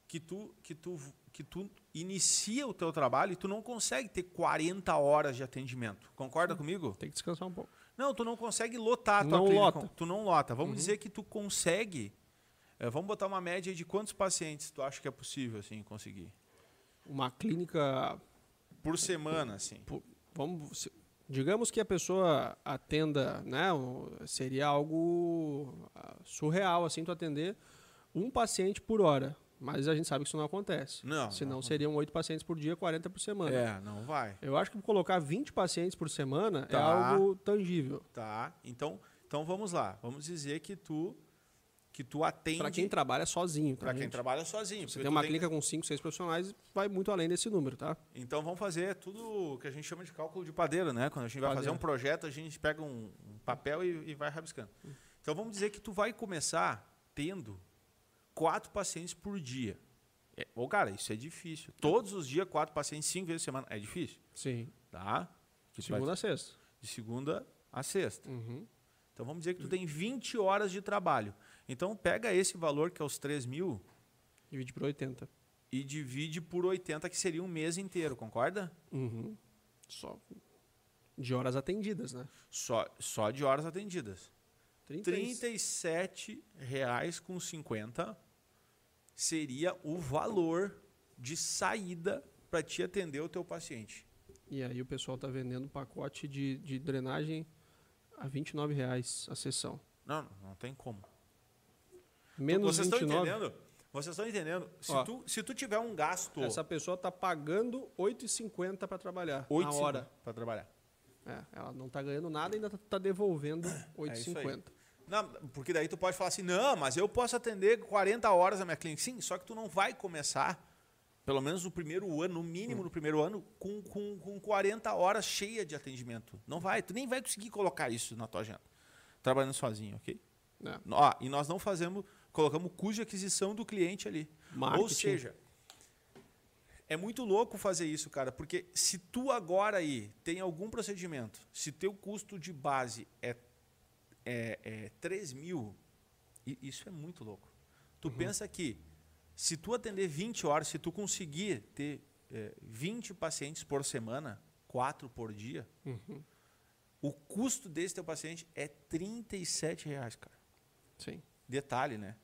que tu, que tu, que tu inicia o teu trabalho e tu não consegue ter 40 horas de atendimento. Concorda comigo? Tem que descansar um pouco. Não, tu não consegue lotar a tua Não clínica. lota. Uhum. Tu não lota. Vamos dizer que tu consegue. eh, vamos botar uma média de quantos pacientes tu acha que é possível assim conseguir Uma clínica por semana, assim. Pô, vamos digamos que a pessoa atenda né seria algo ah, surreal assim tu atender um paciente por hora mas a gente sabe que isso não acontece Não, senão não. seriam oito pacientes por dia 40 por semana É, não vai. eu acho que colocar 20 pacientes por semana é Tá. algo tangível Tá? Então, então vamos lá. Vamos dizer que tu que tu atende para quem trabalha sozinho pra quem trabalha sozinho. você tem uma tem- clínica com 5, 6 profissionais vai muito além desse número tá Então vamos fazer tudo que a gente chama de cálculo de padeiro, né? Quando a gente vai fazer um projeto, a gente pega um, papel e, e vai rabiscando. Então vamos dizer que tu vai começar tendo quatro pacientes por dia. É, ô, cara, isso é difícil. Todos os dias, quatro pacientes, cinco vezes por semana. É difícil, sim tá? Que tu vai- segunda a sexta de segunda a sexta. uhum. Então vamos dizer que tu tem 20 horas de trabalho. Então pega esse valor, que é os 3 mil, divide por 80 e divide por 80, que seria um mês inteiro, concorda? Uhum. só de horas atendidas né Só, só de horas atendidas. 30 R$ 37,50 seria o valor de saída para te atender o teu paciente. E aí o pessoal tá vendendo pacote de, de drenagem a 29 reais a sessão. Não, não tem como. Menos Vocês estão 29. entendendo? Vocês estão entendendo? Se, Ó. tu, se tu tiver um gasto Essa pessoa tá pagando R$ 8,50 para trabalhar na 8 hora. para trabalhar. É, ela não tá ganhando nada e ainda tá, tá devolvendo R$ É isso aí. 8,50. Não, porque daí tu pode falar assim, não, mas eu posso atender 40 horas na minha clínica. Sim, só que tu não vai começar pelo menos no primeiro ano, no mínimo no primeiro ano, com, com, com 40 horas cheia de atendimento. Não vai, tu nem vai conseguir colocar isso na tua agenda. Trabalhando sozinho, ok? É. Ó, e nós não fazemos, colocamos custo de aquisição do cliente ali. Marketing. Ou seja, é muito louco fazer isso, cara, porque se tu agora aí tem algum procedimento, se teu custo de base é, é, é 3 mil, isso é muito louco. Tu pensa que se tu atender 20 horas, se tu conseguir ter é, 20 pacientes por semana, 4 por dia, Uhum. o custo desse teu paciente é 37 reais, cara. Sim. Detalhe, né?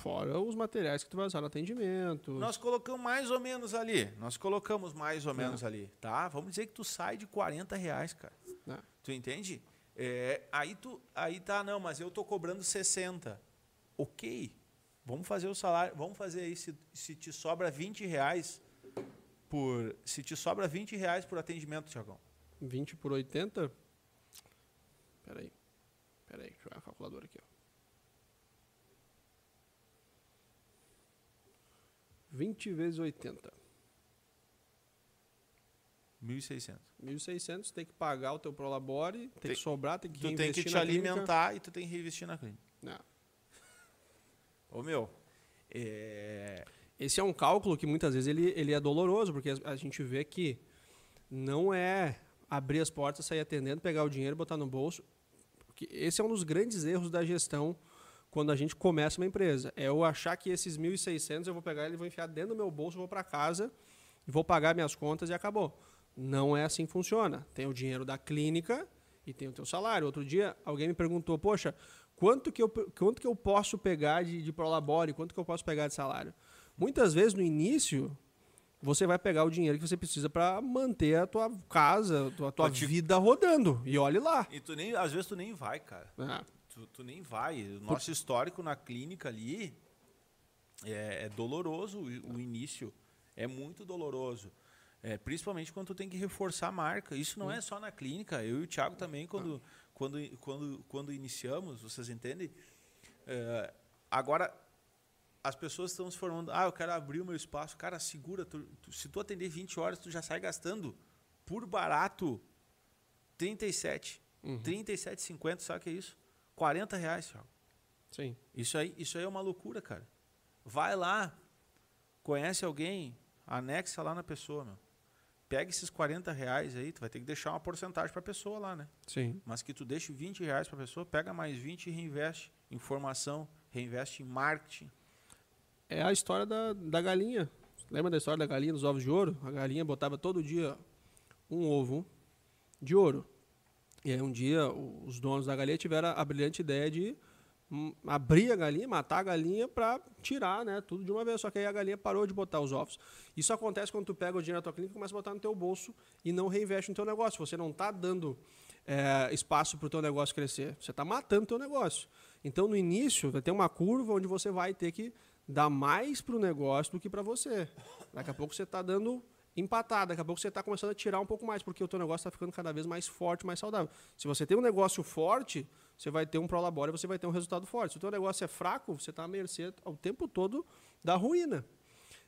Fora os materiais que tu vai usar no atendimento. Nós colocamos mais ou menos ali. Nós colocamos mais ou É. menos ali, tá? Vamos dizer que tu sai de 40 reais, cara. né? Tu entende? É, aí tu, aí tá, não, mas eu tô cobrando 60. Ok. Vamos fazer o salário, vamos fazer aí se, se te sobra 20 reais por, se te sobra 20 reais por atendimento, Tiagão. 20 por 80. Peraí. Peraí, deixa eu a calculadora aqui, ó. 20 vezes 80. 1.600. 1.600, tem que pagar o teu Prolabore, tem, Tem- que sobrar, tem que Tu tem que te alimentar e tu tem que reinvestir na clínica. Não. *laughs* Ô meu, é, Esse é um cálculo que muitas vezes ele, ele é doloroso, porque a gente vê que não é abrir as portas, sair atendendo, pegar o dinheiro, botar no bolso. Porque esse é um dos grandes erros da gestão quando a gente começa uma empresa. É eu achar que esses 1.600 eu vou pegar ele, vou enfiar dentro do meu bolso, vou para casa e vou pagar minhas contas e acabou. Não é assim que funciona. Tem o dinheiro da clínica e tem o teu salário. Outro dia alguém me perguntou, poxa, quanto que eu, quanto que eu posso pegar de, de Prolabore, quanto que eu posso pegar de salário? Muitas vezes no início você vai pegar o dinheiro que você precisa para manter a tua casa, a tua, a tua Pode- vida rodando. E olhe lá. e tu nem, às vezes tu nem vai, cara. Ah, Tu, tu nem vai. O nosso histórico na clínica ali é, é doloroso o, o início. É muito doloroso. É, principalmente quando tu tem que reforçar a marca. Isso não é só na clínica. Eu e o Thiago também, quando, quando, quando, quando iniciamos, vocês entendem? É, agora, as pessoas estão se formando. Ah, eu quero abrir o meu espaço. Cara, segura. tu- tu- se tu atender 20 horas, tu já sai gastando por barato 37. Uhum. 37,50, sabe o que é isso? 40 reais, Thiago. sim. Isso aí, isso aí é uma loucura, cara. Vai lá, conhece alguém, anexa lá na pessoa, meu. Pega esses 40 reais aí, tu vai ter que deixar uma porcentagem pra pessoa lá, né? Sim. Mas que tu deixe 20 reais pra pessoa, pega mais 20 e reinveste em formação, reinveste em marketing. É a história da, da galinha. Lembra da história da galinha dos ovos de ouro? A galinha botava todo dia um ovo de ouro. E aí um dia os donos da galinha tiveram a brilhante ideia de hum, abrir a galinha, matar a galinha para tirar, né, tudo de uma vez. Só que aí a galinha parou de botar os ovos. Isso acontece quando tu pega o dinheiro da tua clínica e começa a botar no teu bolso e não reinveste no teu negócio. Você não está dando é, espaço para o teu negócio crescer. Você está matando o teu negócio. Então, no início, vai ter uma curva onde você vai ter que dar mais para o negócio do que para você. Daqui a pouco você está dando empatado, daqui a pouco você está começando a tirar um pouco mais, porque o teu negócio está ficando cada vez mais forte, mais saudável. Se você tem um negócio forte, você vai ter um prolabore, você vai ter um resultado forte. Se o teu negócio é fraco, você está à mercê o tempo todo da ruína.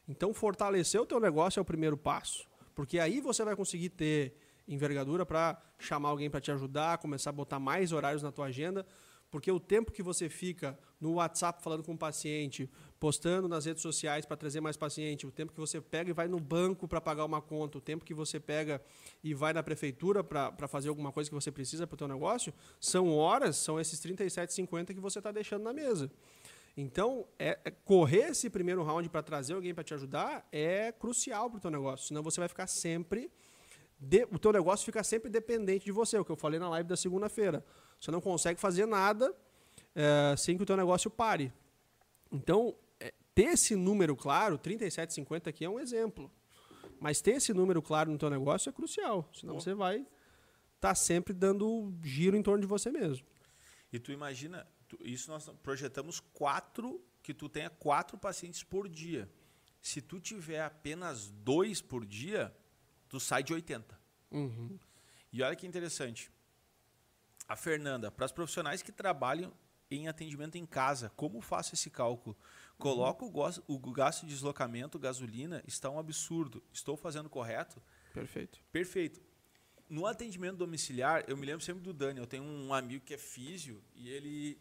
Então, fortalecer o teu negócio é o primeiro passo, porque aí você vai conseguir ter envergadura para chamar alguém para te ajudar, começar a botar mais horários na tua agenda, porque o tempo que você fica no WhatsApp falando com o paciente, postando nas redes sociais para trazer mais paciente, o tempo que você pega e vai no banco para pagar uma conta, o tempo que você pega e vai na prefeitura para fazer alguma coisa que você precisa para o teu negócio, são horas, são esses 37,50 que você está deixando na mesa. Então, é, é correr esse primeiro round para trazer alguém para te ajudar é crucial para o teu negócio. Senão você vai ficar sempre. de- o teu negócio fica sempre dependente de você, o que eu falei na live da segunda-feira. Você não consegue fazer nada é, sem que o teu negócio pare. Então, é, ter esse número claro, 37,50 aqui é um exemplo. Mas ter esse número claro no teu negócio é crucial. Senão Pô. você vai estar sempre dando giro em torno de você mesmo. E tu imagina, tu- isso nós projetamos quatro, que tu tenha quatro pacientes por dia. Se tu tiver apenas dois por dia, tu sai de 80. Uhum. E olha que interessante. A Fernanda, para os profissionais que trabalham em atendimento em casa. Como faço esse cálculo? Coloco uhum. o, o gasto de deslocamento, gasolina, está um absurdo. Estou fazendo correto? Perfeito. Perfeito. No atendimento domiciliar, eu me lembro sempre do Dani. Eu tenho um amigo que é físio e ele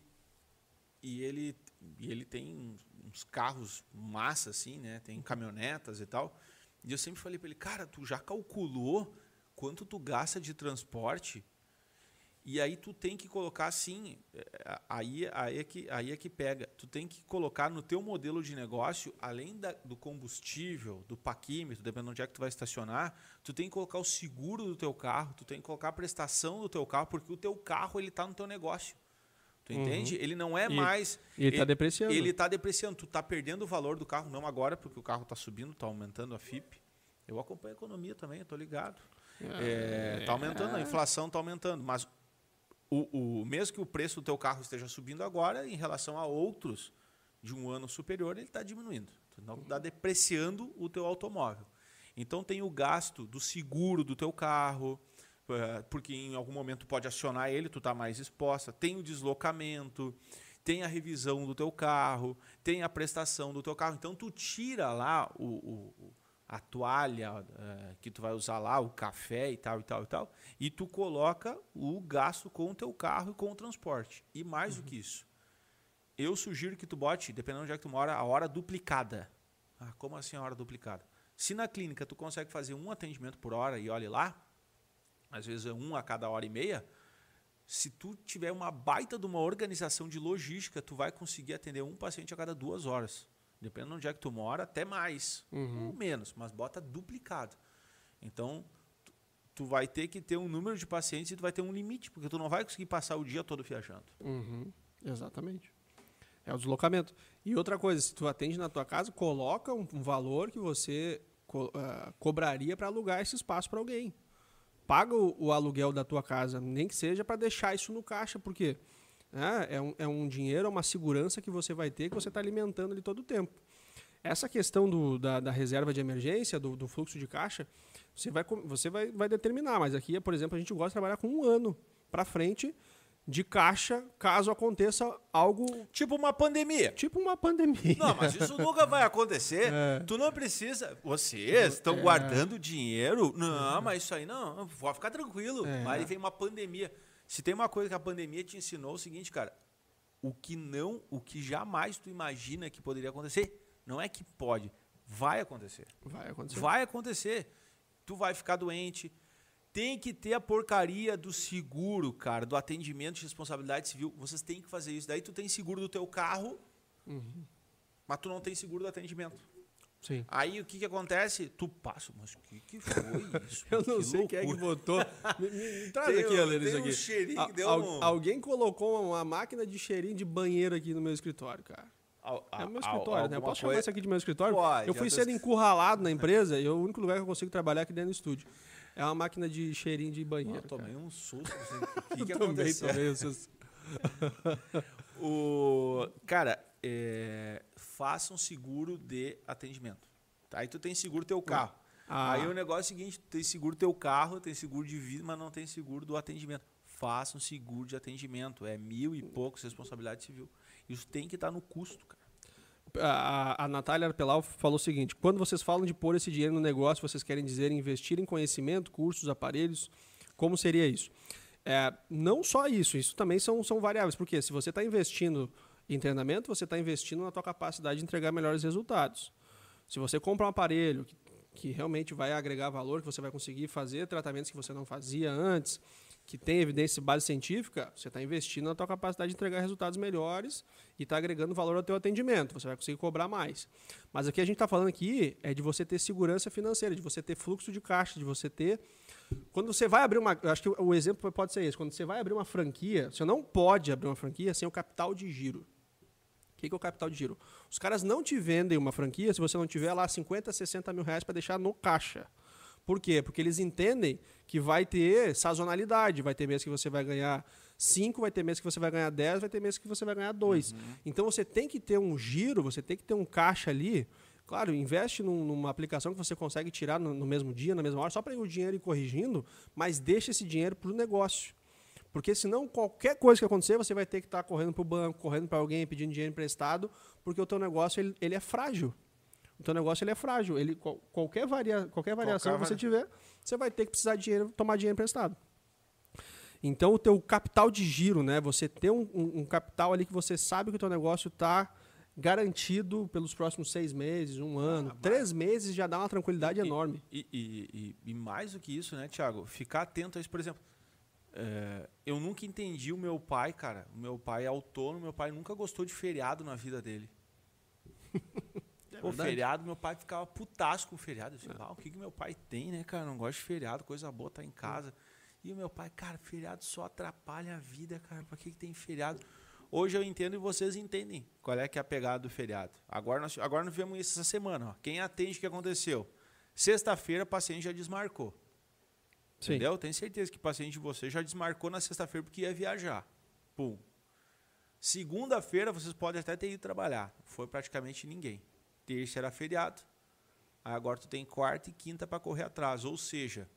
e ele e ele tem uns carros massa assim, né? Tem caminhonetas e tal. E eu sempre falei para ele, cara, tu já calculou quanto tu gasta de transporte? E aí tu tem que colocar assim, é, aí, aí, é que, aí é que pega. Tu tem que colocar no teu modelo de negócio, além da, do combustível, do paquímetro, dependendo de onde é que tu vai estacionar, tu tem que colocar o seguro do teu carro, tu tem que colocar a prestação do teu carro, porque o teu carro ele está no teu negócio. Tu uhum. entende? Ele não é e, mais. Ele está depreciando. Ele está depreciando. Tu está perdendo o valor do carro, não agora, porque o carro está subindo, está aumentando a FIP. Eu acompanho a economia também, estou ligado. Está é, tá aumentando, a inflação está aumentando. Mas o, o, mesmo que o preço do teu carro esteja subindo agora, em relação a outros de um ano superior, ele está diminuindo. Então está depreciando o teu automóvel. Então tem o gasto do seguro do teu carro, eh, porque em algum momento pode acionar ele, tu está mais exposta. Tem o deslocamento, tem a revisão do teu carro, tem a prestação do teu carro. Então tu tira lá o, o a toalha é, que tu vai usar lá, o café e tal e tal e tal, e tu coloca o gasto com o teu carro e com o transporte. E mais uhum. do que isso, eu sugiro que tu bote, dependendo de onde é que tu mora, a hora duplicada. Ah, como assim a hora duplicada? Se na clínica tu consegue fazer um atendimento por hora e olhe lá, às vezes é um a cada hora e meia, se tu tiver uma baita de uma organização de logística, tu vai conseguir atender um paciente a cada duas horas. Dependendo de onde é que tu mora, até mais. Uhum. Ou menos, mas bota duplicado. Então, tu, tu vai ter que ter um número de pacientes e tu vai ter um limite, porque tu não vai conseguir passar o dia todo viajando. Uhum. Exatamente. É o deslocamento. E outra coisa, se tu atende na tua casa, coloca um, um valor que você co uh, cobraria para alugar esse espaço para alguém. Paga o, o, aluguel da tua casa, nem que seja para deixar isso no caixa, porque quê? É, é, um, é um dinheiro, é uma segurança que você vai ter que você está alimentando ali todo o tempo. Essa questão do, da, da, reserva de emergência, do, do, fluxo de caixa, você, vai, você vai, vai determinar. Mas aqui, por exemplo, a gente gosta de trabalhar com um ano para frente de caixa caso aconteça algo. Tipo uma pandemia. Tipo uma pandemia. Não, mas isso nunca vai acontecer. *laughs* É. Tu não precisa. Vocês estão é. guardando dinheiro? Não, é. mas isso aí não. Pode ficar tranquilo. É. Aí vem uma pandemia. Se tem uma coisa que a pandemia te ensinou, é o seguinte, cara. O que não, o que jamais tu imagina que poderia acontecer, não é que pode, vai acontecer. Vai acontecer. Vai acontecer. Tu vai ficar doente. Tem que ter a porcaria do seguro, cara, do atendimento de responsabilidade civil. Vocês têm que fazer isso. Daí tu tem seguro do teu carro, uhum. mas tu não tem seguro do atendimento. Sim. Aí o que, que acontece? Tu passa, mas o que, que foi isso? *laughs* Eu não que sei loucura. quem é que botou. *laughs* Me, me, me traz tem, aqui, Alex, isso aqui. Um cheirinho, deu um... Alguém colocou uma máquina de cheirinho de banheiro aqui no meu escritório, cara. Al, é meu escritório, né? Eu posso chamar isso aqui de meu escritório? Pode, eu fui sendo encurralado na empresa e é o único lugar que eu consigo trabalhar aqui dentro do estúdio. É uma máquina de cheirinho de banheiro. Eu tomei um susto. O que, *laughs* que aconteceu? Tomei um susto. o, cara, é, faça um seguro de atendimento. Aí tu tem seguro teu carro. Ah. Aí o negócio é o seguinte, tu tem seguro teu carro, tem seguro de vida, mas não tem seguro do atendimento. Faça um seguro de atendimento. É mil e poucos responsabilidade civil. Isso tem que estar no custo, cara. A, a Natália Arpelau falou o seguinte: quando vocês falam de pôr esse dinheiro no negócio, vocês querem dizer investir em conhecimento, cursos, aparelhos? Como seria isso? É, não só isso, isso também são, são variáveis, porque se você está investindo em treinamento, você está investindo na tua capacidade de entregar melhores resultados. Se você compra um aparelho que, que realmente vai agregar valor, que você vai conseguir fazer tratamentos que você não fazia antes, que tem evidência base científica, você está investindo na tua capacidade de entregar resultados melhores e está agregando valor ao teu atendimento. Você vai conseguir cobrar mais. Mas aqui a gente está falando aqui é de você ter segurança financeira, de você ter fluxo de caixa, de você ter quando você vai abrir uma. Acho que o exemplo pode ser esse. Quando você vai abrir uma franquia, você não pode abrir uma franquia sem o capital de giro que, que é o capital de giro? Os caras não te vendem uma franquia se você não tiver lá 50, 60 mil reais para deixar no caixa. Por quê? Porque eles entendem que vai ter sazonalidade. Vai ter mês que você vai ganhar 5, vai ter mês que você vai ganhar 10, vai ter mês que você vai ganhar 2. Uhum. Então você tem que ter um giro, você tem que ter um caixa ali. Claro, investe num, numa aplicação que você consegue tirar no, no mesmo dia, na mesma hora, só para o dinheiro ir corrigindo, mas deixa esse dinheiro para o negócio. Porque senão qualquer coisa que acontecer, você vai ter que estar tá correndo para o banco, correndo para alguém, pedindo dinheiro emprestado, porque o teu negócio ele, ele é frágil. O teu negócio ele é frágil. Ele, qualquer, varia, qualquer variação qualquer que você tiver, você vai ter que precisar de dinheiro, tomar dinheiro emprestado. Então, o teu capital de giro, né? Você ter um, um, um capital ali que você sabe que o teu negócio está garantido pelos próximos seis meses, um ano, ah, três meses já dá uma tranquilidade e, enorme. E, e, e, mais do que isso, né, Tiago? Ficar atento a isso, por exemplo. É, eu nunca entendi o meu pai, cara. O meu pai é autônomo, meu pai nunca gostou de feriado na vida dele. *laughs* é o feriado, meu pai ficava putaço com o feriado. Eu disse, ah, o que, que meu pai tem, né, cara? Não gosta de feriado, coisa boa, tá em casa. E o meu pai, cara, feriado só atrapalha a vida, cara. Pra que, que tem feriado? Hoje eu entendo e vocês entendem qual é que é a pegada do feriado. Agora nós, agora nós vemos isso essa semana. Ó. Quem atende o que aconteceu? Sexta-feira, o paciente já desmarcou. Sim. Entendeu? Tenho certeza que o paciente de você já desmarcou na sexta-feira porque ia viajar. Pum. Segunda-feira vocês podem até ter ido trabalhar. Foi praticamente ninguém. Terça era feriado. Aí agora tu tem quarta e quinta para correr atrás. Ou seja,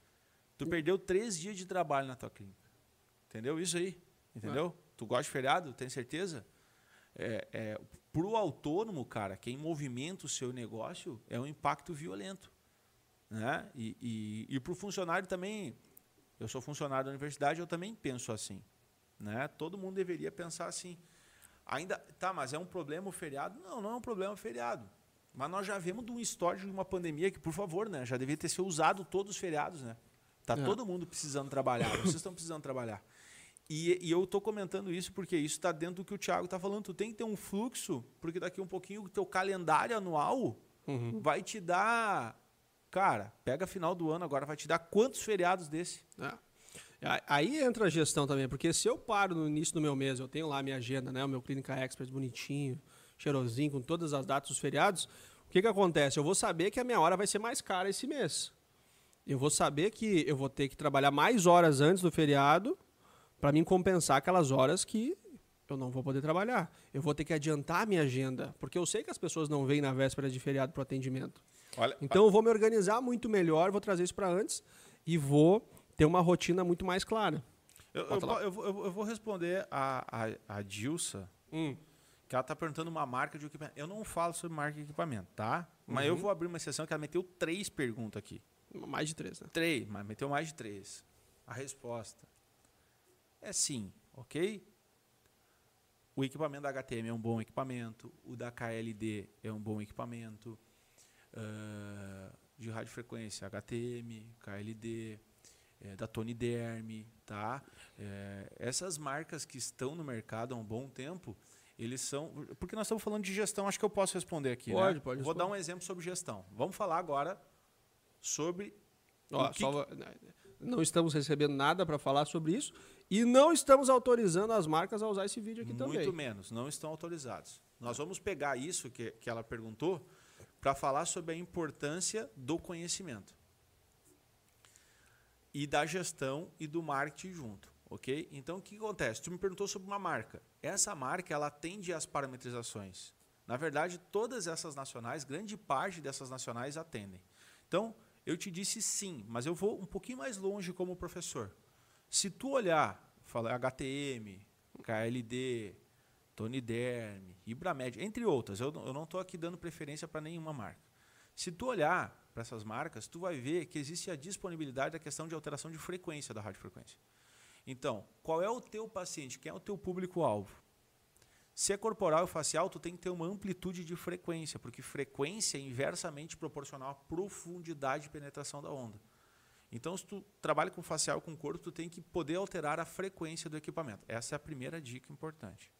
tu perdeu três dias de trabalho na tua clínica. Entendeu? Isso aí. Entendeu? É. Tu gosta de feriado? Tem certeza? É, é, Para o autônomo, cara, quem movimenta o seu negócio é um impacto violento. Né? E, e, e para o funcionário também, eu sou funcionário da universidade, eu também penso assim. Né? Todo mundo deveria pensar assim. Ainda, tá, mas é um problema o feriado? Não, não é um problema o feriado. Mas nós já vemos de um histórico de uma pandemia que, por favor, né, já deveria ter sido usado todos os feriados, né? Tá é. todo mundo precisando trabalhar, vocês estão precisando trabalhar. E, e eu estou comentando isso porque isso está dentro do que o Thiago está falando. Tu tem que ter um fluxo, porque daqui um pouquinho o teu calendário anual uhum. vai te dar. Cara, pega final do ano agora, vai te dar quantos feriados desse? É. Aí entra a gestão também, porque se eu paro no início do meu mês, eu tenho lá a minha agenda, né, o meu Clínica Expert bonitinho, cheirosinho, com todas as datas dos feriados, o que, que acontece? Eu vou saber que a minha hora vai ser mais cara esse mês. Eu vou saber que eu vou ter que trabalhar mais horas antes do feriado para mim compensar aquelas horas que eu não vou poder trabalhar. Eu vou ter que adiantar a minha agenda, porque eu sei que as pessoas não vêm na véspera de feriado para o atendimento. Olha, então eu vou me organizar muito melhor, vou trazer isso para antes e vou ter uma rotina muito mais clara. Eu, eu, eu, eu vou responder a, a, a Dilsa, hum. que ela está perguntando uma marca de equipamento. Eu não falo sobre marca de equipamento, tá? Mas uhum. eu vou abrir uma exceção que ela meteu três perguntas aqui. Mais de três, né? Três, mas meteu mais de três. A resposta é sim, ok? O equipamento da HTM é um bom equipamento, o da KLD é um bom equipamento, uh, de radiofrequência HTM, KLD, é, da Tony Derme, tá? É, essas marcas que estão no mercado há um bom tempo, eles são. Porque nós estamos falando de gestão, acho que eu posso responder aqui. Pode, né? pode. Vou dar um exemplo sobre gestão. Vamos falar agora sobre. Ó, que... só, não estamos recebendo nada para falar sobre isso e não estamos autorizando as marcas a usar esse vídeo aqui Muito também. Muito menos, não estão autorizados. Nós vamos pegar isso que, que ela perguntou para falar sobre a importância do conhecimento e da gestão e do marketing junto, ok? Então o que acontece? Tu me perguntou sobre uma marca. Essa marca ela atende às parametrizações. Na verdade, todas essas nacionais, grande parte dessas nacionais atendem. Então eu te disse sim, mas eu vou um pouquinho mais longe como professor. Se tu olhar, fala HTM, KLD, Tony Derme, Ibramed, entre outras, eu, eu não estou aqui dando preferência para nenhuma marca. Se tu olhar para essas marcas, tu vai ver que existe a disponibilidade da questão de alteração de frequência da radiofrequência. Então, qual é o teu paciente? Quem é o teu público-alvo? Se é corporal e facial, tu tem que ter uma amplitude de frequência, porque frequência é inversamente proporcional à profundidade de penetração da onda. Então, se tu trabalha com facial com corpo, tu tem que poder alterar a frequência do equipamento. Essa é a primeira dica importante.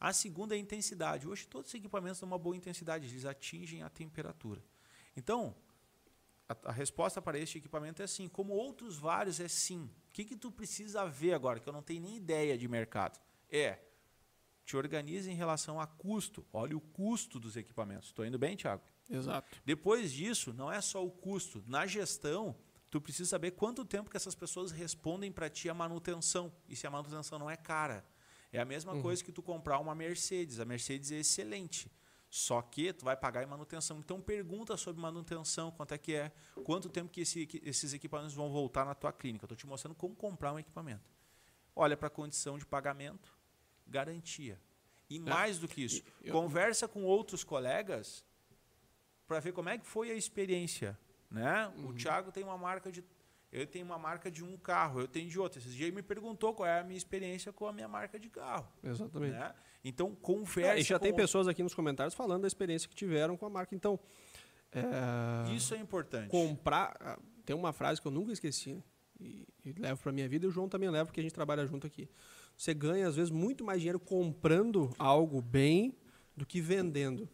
A segunda é a intensidade. Hoje todos os equipamentos têm uma boa intensidade, eles atingem a temperatura. Então, a, a resposta para este equipamento é sim. Como outros vários, é sim. O que, que tu precisa ver agora, que eu não tenho nem ideia de mercado? É te organiza em relação a custo. Olha o custo dos equipamentos. Estou indo bem, Thiago? Exato. Depois disso, não é só o custo. Na gestão, tu precisa saber quanto tempo que essas pessoas respondem para ti a manutenção. E se a manutenção não é cara. É a mesma uhum. coisa que tu comprar uma Mercedes. A Mercedes é excelente. Só que tu vai pagar em manutenção. Então pergunta sobre manutenção, quanto é que é, quanto tempo que esse, que esses equipamentos vão voltar na tua clínica. Estou te mostrando como comprar um equipamento. olha para a condição de pagamento, garantia. E é. mais do que isso, eu... conversa com outros colegas para ver como é que foi a experiência. Né? Uhum. O Thiago tem uma marca de. Eu tenho uma marca de um carro, eu tenho de outro. Esses dias ele me perguntou qual é a minha experiência com a minha marca de carro. Exatamente. Né? Então, conversa. É, e já tem pessoas aqui nos comentários falando da experiência que tiveram com a marca. Então. É... Isso é importante. Comprar. Ah, tem uma frase que eu nunca esqueci e, e levo para minha vida e o João também leva porque a gente trabalha junto aqui. Você ganha às vezes muito mais dinheiro comprando algo bem do que vendendo.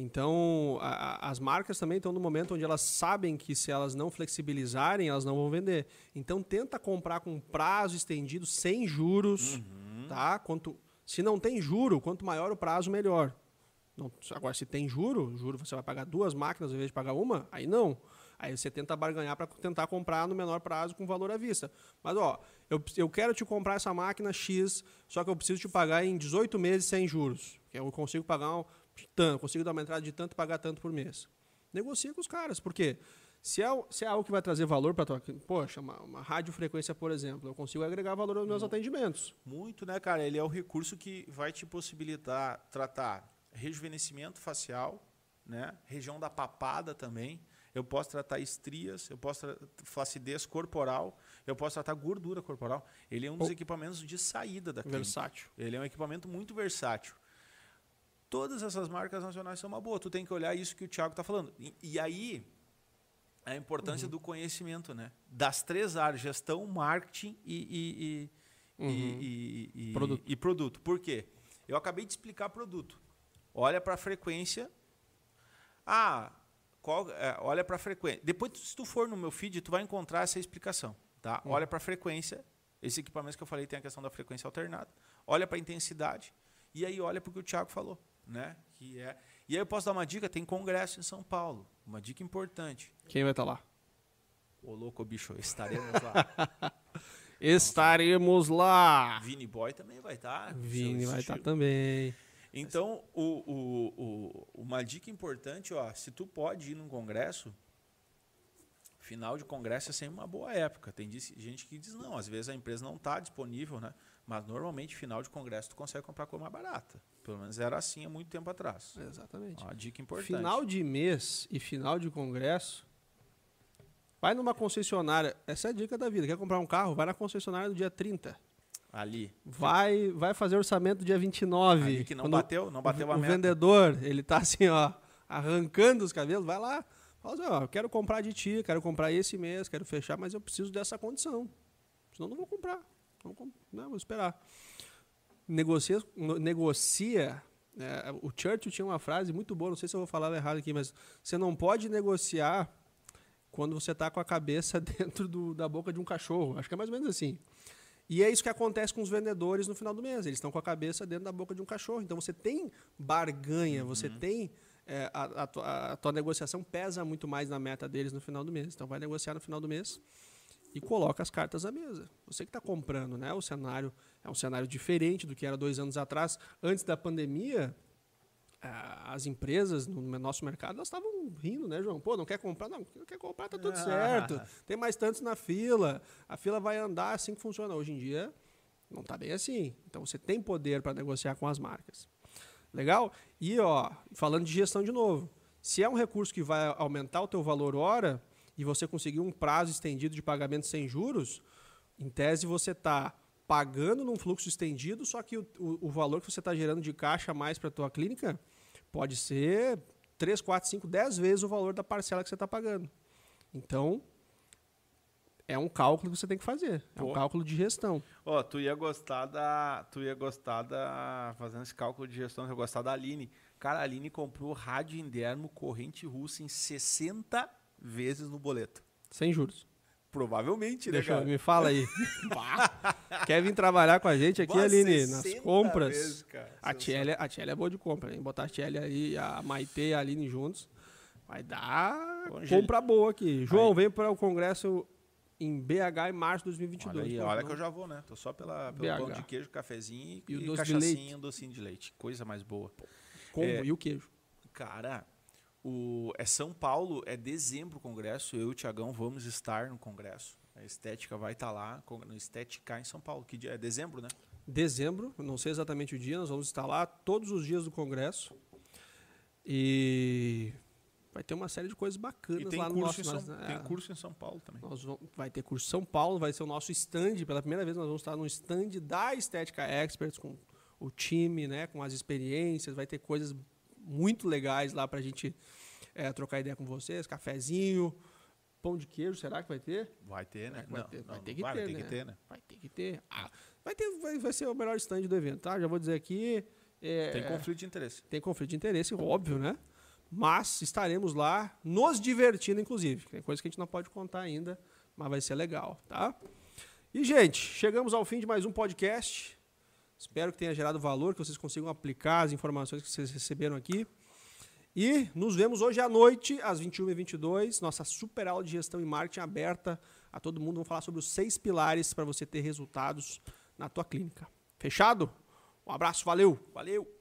Então, a, as marcas também estão no momento onde elas sabem que se elas não flexibilizarem, elas não vão vender. Então, tenta comprar com prazo estendido, sem juros, uhum. tá? Quanto, se não tem juro, quanto maior o prazo, melhor. Não, agora, se tem juro, juro você vai pagar duas máquinas ao invés de pagar uma, aí não. Aí você tenta barganhar para tentar comprar no menor prazo com valor à vista. Mas, ó, eu, eu quero te comprar essa máquina X, só que eu preciso te pagar em 18 meses sem juros. Que eu consigo pagar um, tanto, consigo dar uma entrada de tanto e pagar tanto por mês. Negocia com os caras, porque se é, se é algo que vai trazer valor para tua. Poxa, uma, uma radiofrequência, por exemplo, eu consigo agregar valor aos meus atendimentos. Muito, né, cara? Ele é o recurso que vai te possibilitar tratar rejuvenescimento facial, né? região da papada também. Eu posso tratar estrias, eu posso tratar flacidez corporal, eu posso tratar gordura corporal. Ele é um dos oh. equipamentos de saída da clínica. Versátil. Ele é um equipamento muito versátil. Todas essas marcas nacionais são uma boa. Tu tem que olhar isso que o Thiago está falando. E, e, aí, a importância uhum. do conhecimento, né? Das três áreas, gestão, marketing e, e, uhum. e, produto. e produto. Por quê? Eu acabei de explicar produto. Olha para a frequência. Ah, qual, é, olha para a frequência. Depois, se tu for no meu feed, tu vai encontrar essa explicação. Tá? Uhum. Olha para a frequência. Esse equipamento que eu falei tem a questão da frequência alternada. Olha para a intensidade. E aí olha para o que o Thiago falou né? Que é. E aí eu posso dar uma dica, tem congresso em São Paulo, uma dica importante. Quem vai estar tá lá? Ô louco bicho, estaremos lá. *laughs* estaremos lá. Vini Boy também vai estar. Tá, Vini vai estar tá também. Então, o, o, o, uma dica importante, ó, se tu pode ir num congresso, final de congresso é sempre uma boa época. Tem gente que diz não, às vezes a empresa não está disponível, né? Mas normalmente final de congresso tu consegue comprar coisa mais barata. Pelo menos era assim há muito tempo atrás. Exatamente. Uma dica importante. Final de mês e final de congresso, vai numa concessionária. Essa é a dica da vida. Quer comprar um carro? Vai na concessionária do dia 30. Ali. Vai, vai fazer orçamento dia 29. Ali que não bateu, não bateu o, a o meta. vendedor, ele tá assim, ó, arrancando os cabelos, vai lá. Fala assim, ó, eu quero comprar de ti, quero comprar esse mês, quero fechar, mas eu preciso dessa condição. Senão não vou comprar. Não vou esperar negocia, negocia é, o Churchill tinha uma frase muito boa, não sei se eu vou falar errado aqui, mas você não pode negociar quando você está com a cabeça *laughs* dentro do, da boca de um cachorro. Acho que é mais ou menos assim. E é isso que acontece com os vendedores no final do mês. Eles estão com a cabeça dentro da boca de um cachorro. Então você tem barganha, uhum. você tem. É, a, a, tua, a tua negociação pesa muito mais na meta deles no final do mês. Então vai negociar no final do mês e coloca as cartas à mesa. Você que está comprando, né? O cenário é um cenário diferente do que era dois anos atrás. Antes da pandemia, as empresas no nosso mercado elas estavam rindo, né, João? Pô, não quer comprar? Não, não quer comprar, tá tudo ah. certo. Tem mais tantos na fila. A fila vai andar assim que funciona. Hoje em dia, não está bem assim. Então você tem poder para negociar com as marcas. Legal? E ó, falando de gestão de novo, se é um recurso que vai aumentar o teu valor hora, e você conseguir um prazo estendido de pagamento sem juros, em tese você está pagando num fluxo estendido, só que o, o, o valor que você está gerando de caixa a mais para a tua clínica pode ser 3, 4, 5, 10 vezes o valor da parcela que você está pagando. Então, é um cálculo que você tem que fazer. É Pô. um cálculo de gestão. Ó, oh, tu ia gostar da. Tu ia gostar da. Fazendo esse cálculo de gestão, tu ia gostar da Aline. Cara, a Aline comprou rádio Inderno corrente russa em 60 vezes no boleto. Sem juros. Provavelmente, né, Deixa cara? me fala aí. *laughs* Quer vir trabalhar com a gente aqui, Aline, nas compras? Vezes, a, Tiele, a é boa de compra, hein? Botar a Tiele aí, a Maite e a Aline juntos. Vai dar compra boa aqui. João, aí. vem para o congresso em BH em março de 2022. Olha, aí, olha que eu já vou, né? Tô só pela, pelo BH. pão de queijo, cafezinho e, e cachaçinho, de leite. docinho de leite. Coisa mais boa. Como? É, e o queijo? Cara, o, é São Paulo, é dezembro o congresso. Eu e o Tiagão vamos estar no congresso. A estética vai estar lá no Estética em São Paulo. Que dia é? Dezembro, né? Dezembro, não sei exatamente o dia, nós vamos estar lá todos os dias do congresso. E vai ter uma série de coisas bacanas tem lá no nosso. São, nós, tem é, curso em São Paulo também. vamos, vai ter curso em São Paulo, vai ser o nosso stand. Pela primeira vez nós vamos estar no stand da Estética Experts com o time, né, com as experiências. Vai ter coisas muito legais lá para a gente é, trocar ideia com vocês, cafezinho, pão de queijo, será que vai ter? Vai ter, né? Vai, não, ter, não, vai ter que vai, ter, vai ter né? que ter, né? Vai ter que ter. Ah, vai, ter vai, vai ser o melhor stand do evento, tá? Já vou dizer aqui. é, Tem conflito de interesse. tem conflito de interesse, óbvio, né? Mas estaremos lá nos divertindo, inclusive. Tem coisa que a gente não pode contar ainda, mas vai ser legal, tá? E, gente, chegamos ao fim de mais um podcast. Espero que tenha gerado valor, que vocês consigam aplicar as informações que vocês receberam aqui. E nos vemos hoje à noite, às 21h22, nossa super aula de gestão e marketing aberta a todo mundo. Vamos falar sobre os seis pilares para você ter resultados na tua clínica. Fechado? Um abraço, valeu! Valeu!